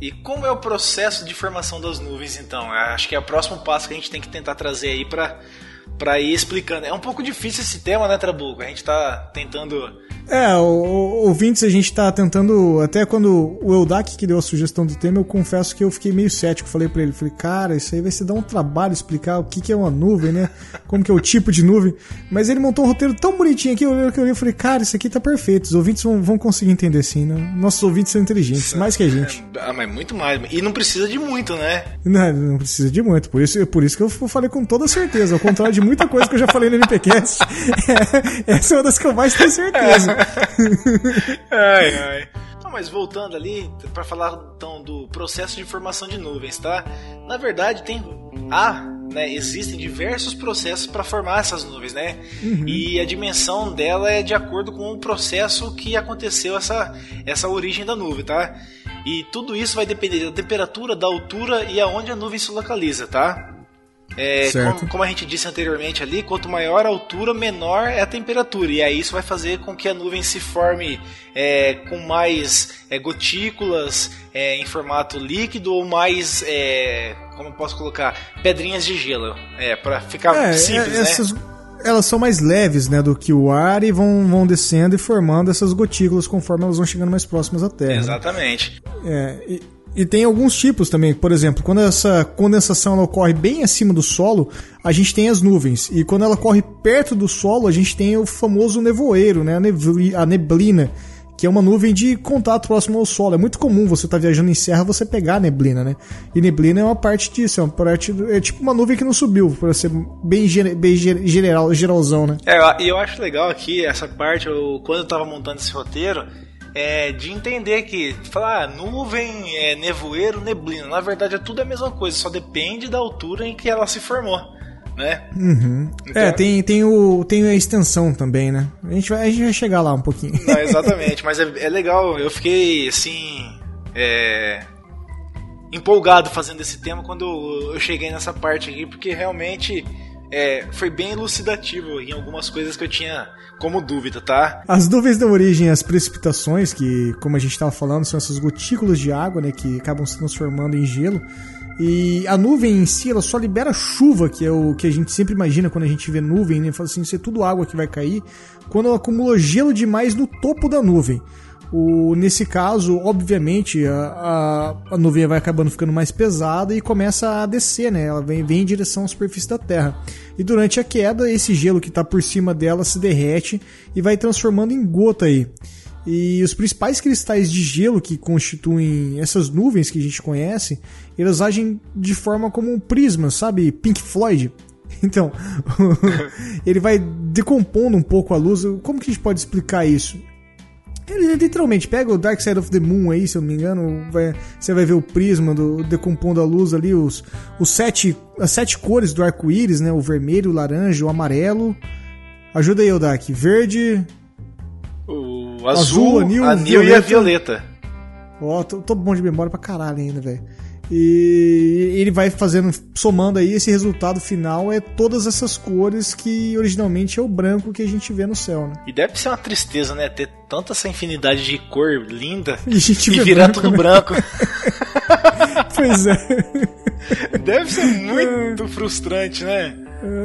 [SPEAKER 2] e como é o processo de formação das nuvens então? Acho que é o próximo passo que a gente tem que tentar trazer aí para ir explicando. É um pouco difícil esse tema, né, Trabuco? A gente tá tentando
[SPEAKER 1] é, o, o, ouvintes, a gente tá tentando. Até quando o Eldak que deu a sugestão do tema, eu confesso que eu fiquei meio cético. Falei para ele, falei, cara, isso aí vai se dar um trabalho explicar o que, que é uma nuvem, né? Como que é o tipo de nuvem. Mas ele montou um roteiro tão bonitinho aqui, eu olhei, eu olhei e falei, cara, isso aqui tá perfeito. Os ouvintes vão, vão conseguir entender sim, né? Nossos ouvintes são inteligentes, mais que a gente.
[SPEAKER 2] Ah, mas muito mais. E não precisa de muito, né?
[SPEAKER 1] Não, não precisa de muito. Por isso, por isso que eu falei com toda certeza. Ao contrário de muita coisa que eu já falei no NPCast. *laughs* É, essa é uma das que eu mais tenho certeza. *laughs*
[SPEAKER 2] ai, ai. Então, mas voltando ali, para falar então do processo de formação de nuvens, tá? Na verdade, tem há, né, existem diversos processos para formar essas nuvens, né? Uhum. E a dimensão dela é de acordo com o processo que aconteceu essa essa origem da nuvem, tá? E tudo isso vai depender da temperatura, da altura e aonde a nuvem se localiza, tá? É, como, como, a gente disse anteriormente ali, quanto maior a altura, menor é a temperatura. E aí isso vai fazer com que a nuvem se forme é, com mais é, gotículas é, em formato líquido ou mais, é, como eu posso colocar, pedrinhas de gelo. É, para ficar é, simples, né? essas... né?
[SPEAKER 1] Elas são mais leves né, do que o ar e vão, vão descendo e formando essas gotículas conforme elas vão chegando mais próximas à Terra. Né?
[SPEAKER 2] Exatamente.
[SPEAKER 1] Né? É, e e tem alguns tipos também. Por exemplo, quando essa condensação ocorre bem acima do solo, a gente tem as nuvens. E quando ela ocorre perto do solo, a gente tem o famoso nevoeiro, né? a neblina, que é uma nuvem de contato próximo ao solo. É muito comum você estar tá viajando em serra você pegar neblina, né? E neblina é uma parte disso, é uma parte é tipo uma nuvem que não subiu, para ser bem, bem geral, geralzão, né?
[SPEAKER 2] É, e eu acho legal aqui essa parte, eu, quando eu tava montando esse roteiro, é, de entender que falar ah, nuvem, é, nevoeiro, neblina, na verdade é tudo a mesma coisa, só depende da altura em que ela se formou. Né?
[SPEAKER 1] Uhum. Então... É, tem, tem, o, tem a extensão também, né? A gente vai, a gente vai chegar lá um pouquinho.
[SPEAKER 2] Não, *laughs* exatamente, mas é, é legal, eu fiquei assim. É, empolgado fazendo esse tema quando eu cheguei nessa parte aqui, porque realmente é, foi bem elucidativo em algumas coisas que eu tinha como dúvida, tá?
[SPEAKER 1] As nuvens dão origem às precipitações, que, como a gente estava falando, são essas gotículas de água, né, que acabam se transformando em gelo. E a nuvem em si, ela só libera chuva, que é o que a gente sempre imagina quando a gente vê nuvem, né? Fala assim, isso é tudo água que vai cair, quando acumula gelo demais no topo da nuvem. O, nesse caso, obviamente, a, a, a, nuvem vai acabando ficando mais pesada e começa a descer, né? Ela vem, vem em direção à superfície da Terra. E durante a queda, esse gelo que está por cima dela se derrete e vai transformando em gota aí. E os principais cristais de gelo que constituem essas nuvens que a gente conhece, eles agem de forma como um prisma, sabe? Pink Floyd. *laughs* Então, *laughs* ele vai decompondo um pouco a luz. Como que a gente pode explicar isso? Ele literalmente pega o Dark Side of the Moon aí, se eu não me engano, vai, você vai ver o prisma do decompondo a luz ali, os, os sete, as sete cores do arco-íris, né? O vermelho, o laranja, o amarelo. Ajuda aí, Odak. Verde.
[SPEAKER 2] O azul, azul anil, anil e a violeta.
[SPEAKER 1] Ó, oh, tô, tô bom de memória pra caralho ainda, velho. E ele vai fazendo, somando aí, esse resultado final é todas essas cores que originalmente é o branco que a gente vê no céu, né?
[SPEAKER 2] E deve ser uma tristeza, né? Ter tanta essa infinidade de cor linda e, e virar branco, tudo né? branco. *laughs*
[SPEAKER 1] pois é. *laughs*
[SPEAKER 2] Deve ser muito frustrante, né?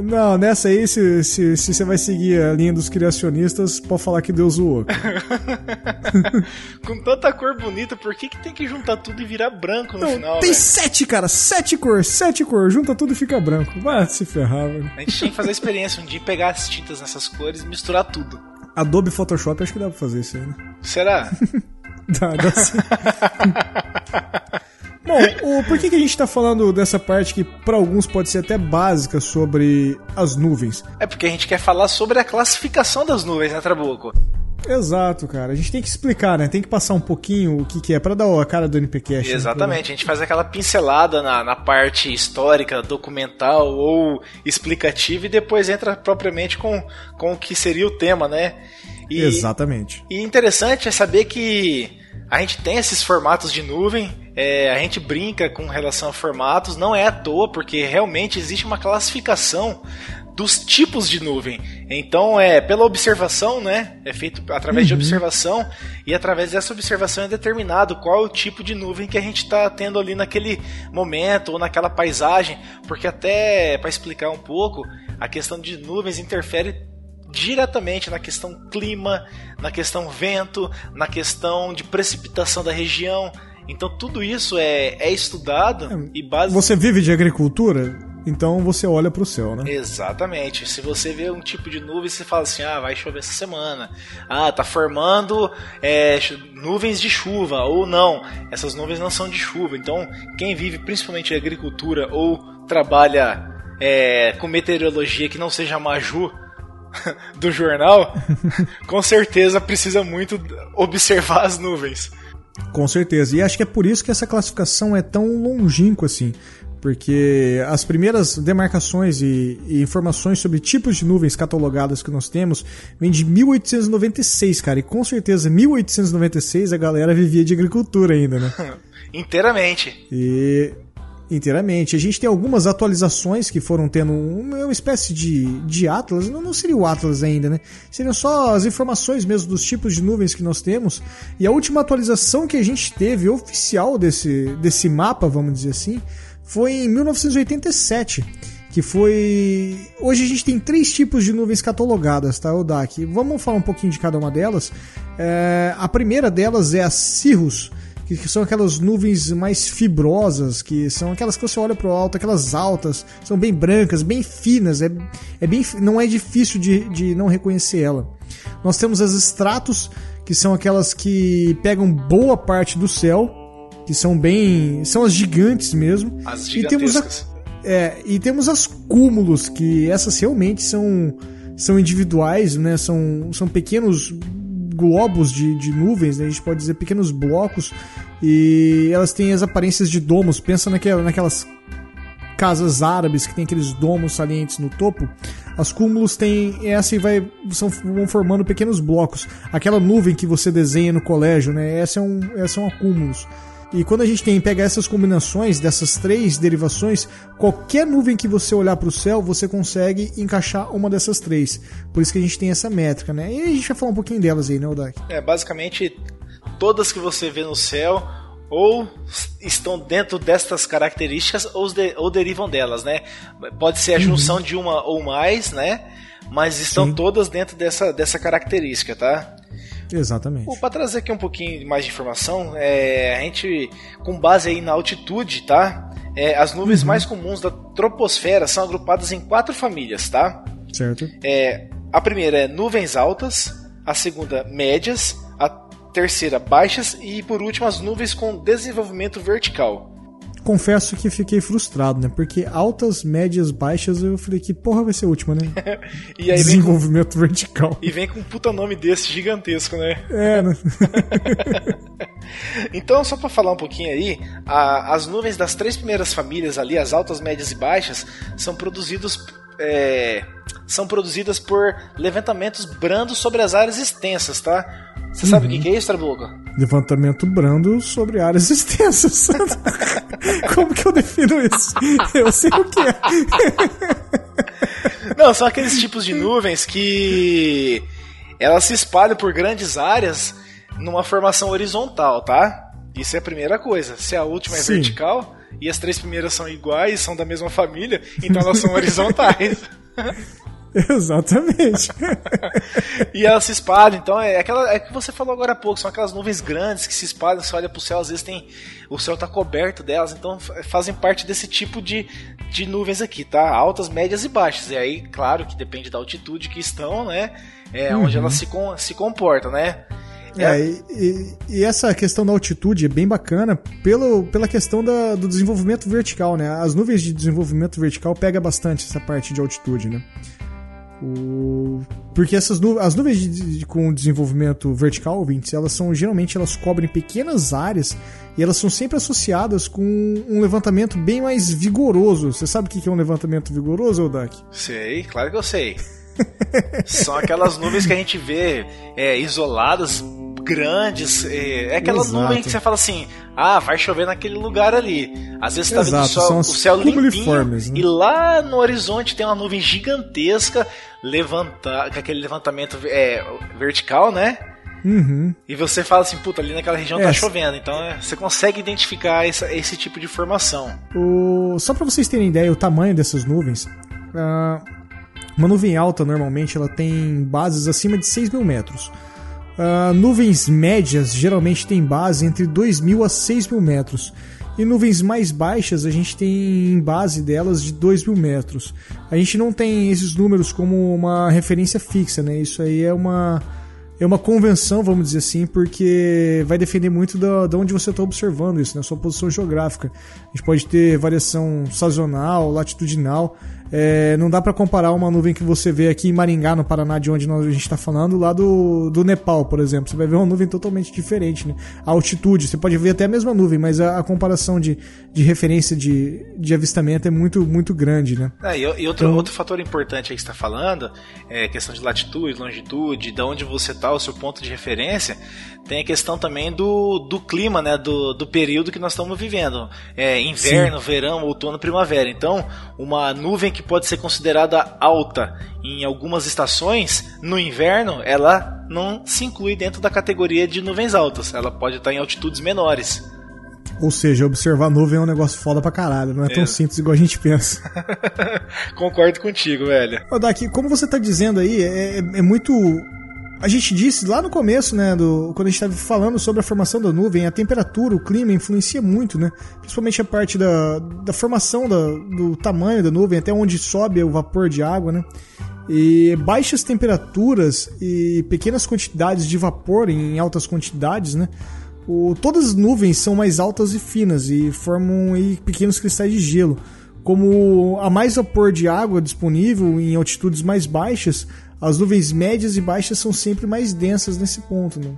[SPEAKER 1] Não, nessa aí, se, se, se, você vai seguir a linha dos criacionistas, pode falar que Deus zoou. *laughs*
[SPEAKER 2] Com tanta cor bonita, por que, que tem que juntar tudo e virar branco no Não, final?
[SPEAKER 1] Tem sete, cara, sete cores, sete cores, junta tudo e fica branco. Vai se ferrar, velho.
[SPEAKER 2] A gente tinha que fazer a experiência um dia pegar as tintas nessas cores e misturar tudo.
[SPEAKER 1] Adobe Photoshop, acho que dá pra fazer isso aí, né?
[SPEAKER 2] Será? *laughs*
[SPEAKER 1] dá, dá sim. *laughs* Bom, o, por que, que a gente está falando dessa parte que para alguns pode ser até básica sobre as nuvens?
[SPEAKER 2] É porque a gente quer falar sobre a classificação das nuvens, né, Trabuco?
[SPEAKER 1] Exato, cara. A gente tem que explicar, né? Tem que passar um pouquinho o que, que é para dar a cara do NPcast.
[SPEAKER 2] Né? Exatamente. Né? A gente faz aquela pincelada na, na parte histórica, documental ou explicativa e depois entra propriamente com, com o que seria o tema, né?
[SPEAKER 1] E, Exatamente.
[SPEAKER 2] E interessante é saber que a gente tem esses formatos de nuvem, é, a gente brinca com relação a formatos, não é à toa, porque realmente existe uma classificação dos tipos de nuvem. Então, é pela observação, né? É feito através uhum. de observação e através dessa observação é determinado qual é o tipo de nuvem que a gente está tendo ali naquele momento ou naquela paisagem, porque até para explicar um pouco, a questão de nuvens interfere diretamente na questão clima, na questão vento, na questão de precipitação da região. Então tudo isso é, é estudado é, e basicamente.
[SPEAKER 1] Você vive de agricultura? Então você olha para o céu, né?
[SPEAKER 2] Exatamente. Se você vê um tipo de nuvem, você fala assim: ah, vai chover essa semana. Ah, tá formando é, nuvens de chuva. Ou não, essas nuvens não são de chuva. Então, quem vive principalmente agricultura ou trabalha é, com meteorologia que não seja Maju, *laughs* do jornal, *laughs* com certeza precisa muito observar as nuvens.
[SPEAKER 1] Com certeza. E acho que é por isso que essa classificação é tão longínqua assim. Porque as primeiras demarcações e, e, informações sobre tipos de nuvens catalogadas que nós temos vêm de 1896, cara. E com certeza, 1896 a galera vivia de agricultura ainda, né? *laughs*
[SPEAKER 2] Inteiramente.
[SPEAKER 1] E inteiramente. A gente tem algumas atualizações que foram tendo uma espécie de, de Atlas, não, não seria o Atlas ainda, né? Seriam só as informações mesmo dos tipos de nuvens que nós temos. E a última atualização que a gente teve oficial desse, desse mapa, vamos dizer assim, foi em 1987 que foi. Hoje a gente tem três tipos de nuvens catalogadas, tá, Odak? Vamos falar um pouquinho de cada uma delas. É... a primeira delas é a Cirrus, que, que, são aquelas nuvens mais fibrosas, que são aquelas que você olha para o alto, aquelas altas, são bem brancas, bem finas, é, é bem, não é difícil de, de não reconhecer ela. Nós temos as estratos, que são aquelas que pegam boa parte do céu, que são bem. são as gigantes mesmo.
[SPEAKER 2] As gigantescas. E temos, a,
[SPEAKER 1] é, e temos as cúmulos, que essas realmente são, são individuais, né? São, são pequenos globos de, de nuvens, né? a gente pode dizer pequenos blocos, e elas têm as aparências de domos. Pensa naquela, naquelas casas árabes que tem aqueles domos salientes no topo. As cúmulos têm essa e vai, são, vão formando pequenos blocos. Aquela nuvem que você desenha no colégio, né? Essa é um, essa é um acúmulos. E quando a gente tem pega essas combinações dessas três derivações, qualquer nuvem que você olhar para o céu, você consegue encaixar uma dessas três. Por isso que a gente tem essa métrica, né? E a gente vai falar um pouquinho delas aí, né, Odak?
[SPEAKER 2] É, basicamente todas que você vê no céu ou estão dentro destas características ou, de, ou derivam delas, né? Pode ser a uhum. junção uhum. de uma ou mais, né? Mas estão Sim. todas dentro dessa, dessa característica, tá?
[SPEAKER 1] Exatamente.
[SPEAKER 2] Para trazer aqui um pouquinho mais de informação, é, a gente, com base aí na altitude, tá? É, as nuvens uhum. mais comuns da troposfera são agrupadas em quatro famílias, tá?
[SPEAKER 1] Certo.
[SPEAKER 2] É, a primeira é nuvens altas, a segunda médias, a terceira baixas e por último as nuvens com desenvolvimento vertical
[SPEAKER 1] confesso que fiquei frustrado, né? Porque altas, médias, baixas, eu falei que porra vai ser a última, né? *laughs* Desenvolvimento com... vertical.
[SPEAKER 2] E vem com um puta nome desse gigantesco, né?
[SPEAKER 1] É, né? *laughs*
[SPEAKER 2] então, só para falar um pouquinho aí, a, as nuvens das três primeiras famílias ali, as altas, médias e baixas, são produzidos é, são produzidas por levantamentos brandos sobre as áreas extensas, tá? Você sabe uhum. o que é isso, Trabuco?
[SPEAKER 1] Levantamento brando sobre áreas extensas. *laughs* Como que eu defino isso? Eu sei o que é. *laughs*
[SPEAKER 2] Não, são aqueles tipos de nuvens que elas se espalham por grandes áreas numa formação horizontal, tá? Isso é a primeira coisa. Se a última é Sim. vertical e as três primeiras são iguais, são da mesma família, então elas são horizontais. *laughs* *laughs*
[SPEAKER 1] Exatamente. *laughs*
[SPEAKER 2] e elas se espalham, então é aquela é que você falou agora há pouco, são aquelas nuvens grandes que se espalham, você olha pro céu, às vezes tem o céu tá coberto delas, então fazem parte desse tipo de, de nuvens aqui, tá? Altas, médias e baixas. E aí, claro que depende da altitude que estão, né? É uhum. onde elas se, com, se comportam, né?
[SPEAKER 1] É, é e, e, essa questão da altitude é bem bacana pelo, pela questão da, do desenvolvimento vertical, né? As nuvens de desenvolvimento vertical pega bastante essa parte de altitude, né? O... Porque essas nu... as nuvens de, de, com desenvolvimento vertical, ouvintes, elas são geralmente elas cobrem pequenas áreas e elas são sempre associadas com um levantamento bem mais vigoroso. Você sabe o que é um levantamento vigoroso, Odak?
[SPEAKER 2] Sei, claro que eu sei. são aquelas nuvens que a gente vê é, isoladas, grandes. É, é aquela
[SPEAKER 1] Exato.
[SPEAKER 2] nuvem que você fala assim: ah, vai chover naquele lugar ali. Às vezes você tá vendo
[SPEAKER 1] Exato,
[SPEAKER 2] o céu,
[SPEAKER 1] são
[SPEAKER 2] o céu limpinho
[SPEAKER 1] né?
[SPEAKER 2] e lá no horizonte tem uma nuvem gigantesca levantar, com aquele levantamento é, vertical, né?
[SPEAKER 1] Uhum.
[SPEAKER 2] E você fala assim, puta, ali naquela região
[SPEAKER 1] É,
[SPEAKER 2] tá chovendo. Então é, você consegue identificar essa- esse tipo de formação.
[SPEAKER 1] O- Só para vocês terem ideia, o tamanho dessas nuvens. ah, uma nuvem alta, normalmente, ela tem bases acima de 6 mil metros. Ah, nuvens médias geralmente têm base entre 2 mil a 6 mil metros. E nuvens mais baixas a gente tem base delas de 2 mil metros. A gente não tem esses números como uma referência fixa, né? Isso aí é uma, é uma convenção, vamos dizer assim, porque vai depender muito da, de onde você está observando isso, né? Sua posição geográfica. A gente pode ter variação sazonal, latitudinal. É, não dá para comparar uma nuvem que você vê aqui em Maringá, no Paraná, de onde nós, a gente está falando, lá do, do Nepal, por exemplo. Você vai ver uma nuvem totalmente diferente, né? A altitude, você pode ver até a mesma nuvem, mas a, a comparação de, de referência de, de avistamento é muito, muito grande, né?
[SPEAKER 2] É, e, e outro,
[SPEAKER 1] Então-
[SPEAKER 2] outro fator importante aí que você está falando é questão de latitude, longitude, de onde você está, o seu ponto de referência. Tem a questão também do, do clima, né? Do, do período que nós estamos vivendo. É, inverno, verão, outono, primavera. Então, uma nuvem que pode ser considerada alta em algumas estações, no inverno, ela não se inclui dentro da categoria de nuvens altas. Ela pode estar em altitudes menores.
[SPEAKER 1] Ou seja, observar nuvem é um negócio foda pra caralho, não é tão
[SPEAKER 2] É.
[SPEAKER 1] simples igual a gente pensa. *laughs*
[SPEAKER 2] Concordo contigo, velho.
[SPEAKER 1] Ô, Daqui, como você tá dizendo aí, é, é- é muito. A gente disse lá no começo, né, do, quando a gente estava falando sobre a formação da nuvem, a temperatura, o clima influencia muito, né? Principalmente a parte da, da formação da- do tamanho da nuvem, até onde sobe o vapor de água, né? E baixas temperaturas e pequenas quantidades de vapor em altas quantidades, né? O, todas as nuvens são mais altas e finas e formam pequenos cristais de gelo. Como há mais vapor de água disponível em altitudes mais baixas, as nuvens médias e baixas são sempre mais densas nesse ponto. Né?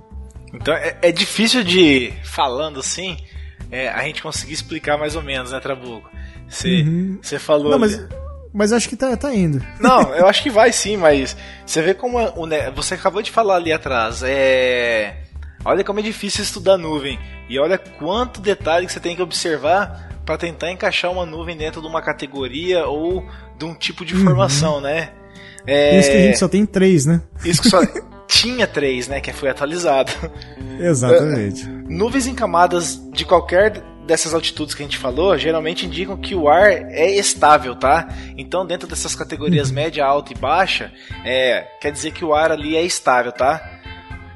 [SPEAKER 2] Então é, é difícil de, falando assim, é, a gente conseguir explicar mais ou menos, né, Trabuco? Você você falou.
[SPEAKER 1] Não, mas, mas acho que tá, tá indo. *laughs*
[SPEAKER 2] Não, eu acho que vai sim, mas você vê como o você acabou de falar ali atrás. É, olha como é difícil estudar nuvem e olha quanto detalhe que você tem que observar para tentar encaixar uma nuvem dentro de uma categoria ou de um tipo de formação, né? É,
[SPEAKER 1] Isso que a gente só tem três, né?
[SPEAKER 2] isso que só *laughs* tinha três, né? Que foi atualizado.
[SPEAKER 1] Exatamente.
[SPEAKER 2] Nuvens em camadas de qualquer dessas altitudes que a gente falou, geralmente indicam que o ar é estável, tá? Então, dentro dessas categorias média, alta e baixa, é, quer dizer que o ar ali é estável, tá?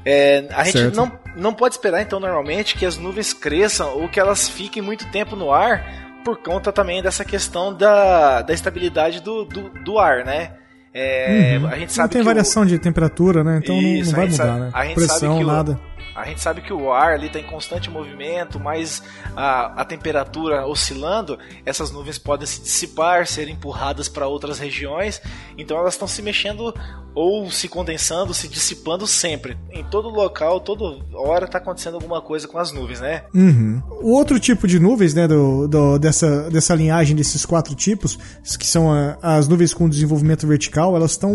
[SPEAKER 2] É, a gente
[SPEAKER 1] Certo.
[SPEAKER 2] não, não pode esperar, então, normalmente, que as nuvens cresçam ou que elas fiquem muito tempo no ar, por conta também dessa questão da, da estabilidade do, do, do ar, né? É,
[SPEAKER 1] Uhum.
[SPEAKER 2] A gente
[SPEAKER 1] Não
[SPEAKER 2] sabe
[SPEAKER 1] tem
[SPEAKER 2] que o-
[SPEAKER 1] variação de temperatura, né? Então não-
[SPEAKER 2] Isso,
[SPEAKER 1] não, vai mudar,
[SPEAKER 2] sabe-
[SPEAKER 1] né?
[SPEAKER 2] a gente sabe
[SPEAKER 1] Pressão,
[SPEAKER 2] que o-
[SPEAKER 1] nada.
[SPEAKER 2] A gente sabe que o ar ali está em constante movimento, mas a, a temperatura oscilando, essas nuvens podem se dissipar, ser empurradas para outras regiões, então elas estão se mexendo ou se condensando, se dissipando sempre. Em todo local, toda hora está acontecendo alguma coisa com as nuvens, né?
[SPEAKER 1] Uhum. O outro tipo de nuvens, né, do, do- dessa, dessa linhagem desses quatro tipos, que são a- as nuvens com desenvolvimento vertical, elas estão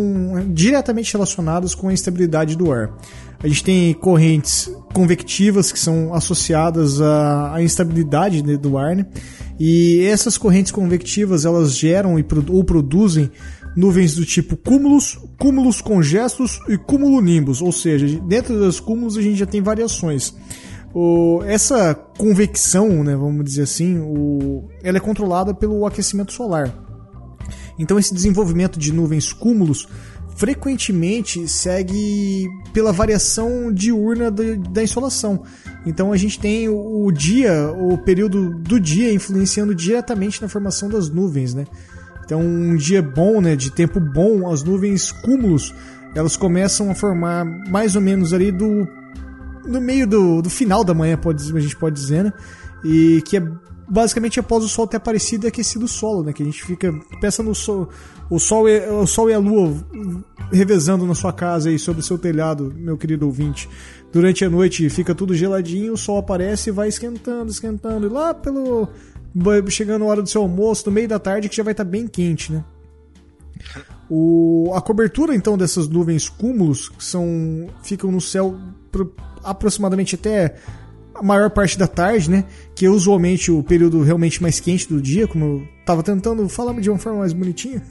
[SPEAKER 1] diretamente relacionadas com a instabilidade do ar. A gente tem correntes convectivas que são associadas à, à instabilidade né, do ar, né? E essas correntes convectivas elas geram e, ou produzem nuvens do tipo cúmulos, cúmulos congestos e cumulonimbus, ou seja, dentro dos cúmulos a gente já tem variações. O- essa convecção, né, vamos dizer assim, o- ela é controlada pelo aquecimento solar. Então esse desenvolvimento de nuvens cúmulos frequentemente segue pela variação diurna da, da insolação. Então a gente tem o, o dia, o período do dia influenciando diretamente na formação das nuvens, né? Então um dia bom, né, de tempo bom, as nuvens cúmulos, elas começam a formar mais ou menos ali do no meio do, do final da manhã, pode, a gente pode dizer, né? E que é basicamente após o sol ter aparecido e aquecido o solo, né? Que a gente fica. Pensa no sol. O sol, e, o sol e a lua revezando na sua casa aí sobre o seu telhado, meu querido ouvinte. Durante a noite fica tudo geladinho, o sol aparece e vai esquentando, esquentando. E lá pelo. Chegando a hora do seu almoço, no meio da tarde, que já vai estar bem quente, né? O, a cobertura então dessas nuvens cúmulos são ficam no céu aproximadamente até a maior parte da tarde, né? Que é usualmente o período realmente mais quente do dia, como eu tava tentando falar de uma forma mais bonitinha.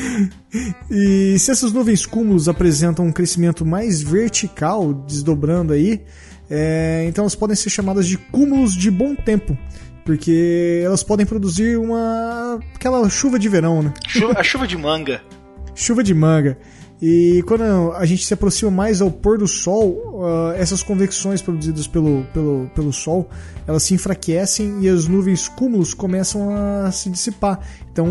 [SPEAKER 1] *laughs* e se essas nuvens cúmulos apresentam um crescimento mais vertical, desdobrando aí, é, então elas podem ser chamadas de cúmulos de bom tempo. Porque elas podem produzir uma. aquela chuva de verão, né?
[SPEAKER 2] A chuva de manga.
[SPEAKER 1] chuva de manga. E quando a gente se aproxima mais ao pôr do sol, uh, essas convecções produzidas pelo, pelo, pelo sol, elas se enfraquecem e as nuvens cúmulos começam a se dissipar. Então,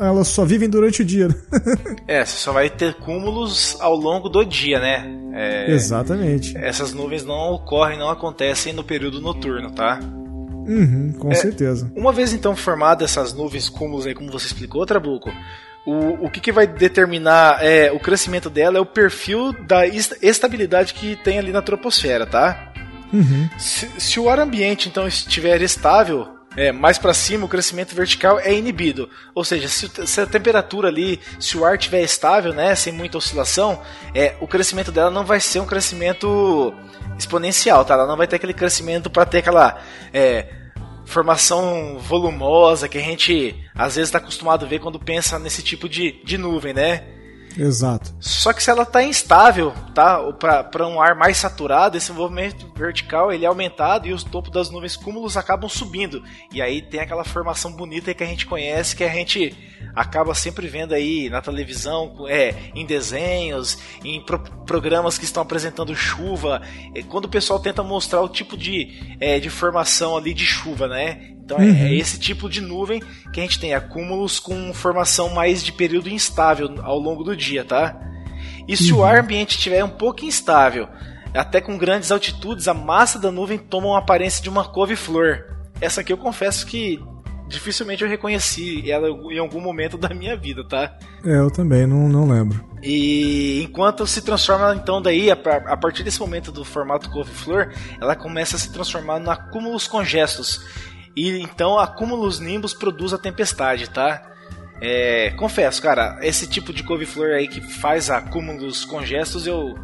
[SPEAKER 1] elas só vivem durante o dia. Né? *laughs*
[SPEAKER 2] é, você só vai ter cúmulos ao longo do dia, né?
[SPEAKER 1] É, Exatamente.
[SPEAKER 2] Essas nuvens não ocorrem, não acontecem no período noturno, tá?
[SPEAKER 1] Uhum, com é, certeza.
[SPEAKER 2] Uma vez então formadas essas nuvens cúmulos aí, como você explicou, Trabuco, o, o que, que vai determinar é, o crescimento dela é o perfil da estabilidade que tem ali na troposfera, tá?
[SPEAKER 1] Uhum.
[SPEAKER 2] Se, se, o ar ambiente então estiver estável, é, mais para cima o crescimento vertical é inibido. Ou seja, se, se, a temperatura ali, se o ar estiver estável, né, sem muita oscilação, é, o crescimento dela não vai ser um crescimento exponencial, tá? Ela não vai ter aquele crescimento para ter aquela é, formação volumosa que a gente às vezes está acostumado a ver quando pensa nesse tipo de, de nuvem, né?
[SPEAKER 1] Exato.
[SPEAKER 2] Só que se ela está instável, tá? Para um ar mais saturado, esse movimento vertical ele é aumentado e os topos das nuvens cúmulos acabam subindo. E aí tem aquela formação bonita que a gente conhece, que a gente acaba sempre vendo aí na televisão, é, em desenhos, em pro programas que estão apresentando chuva. É, quando o pessoal tenta mostrar o tipo de, é, de formação ali de chuva, né? Então é, uhum. é, esse tipo de nuvem que a gente tem, acúmulos com formação mais de período instável ao longo do dia, tá? E se uhum. o ar ambiente estiver um pouco instável, até com grandes altitudes, a massa da nuvem toma uma aparência de uma couve-flor. Essa aqui eu confesso que dificilmente eu reconheci ela em algum momento da minha vida, tá?
[SPEAKER 1] É, eu também, não, não lembro.
[SPEAKER 2] E enquanto se transforma, então, daí, a, a partir desse momento do formato couve-flor, ela começa a se transformar em acúmulos congestos e então acúmulos nimbus produz a tempestade, tá? É, confesso, cara, esse tipo de couve-flor aí que faz acúmulos congestos, eu,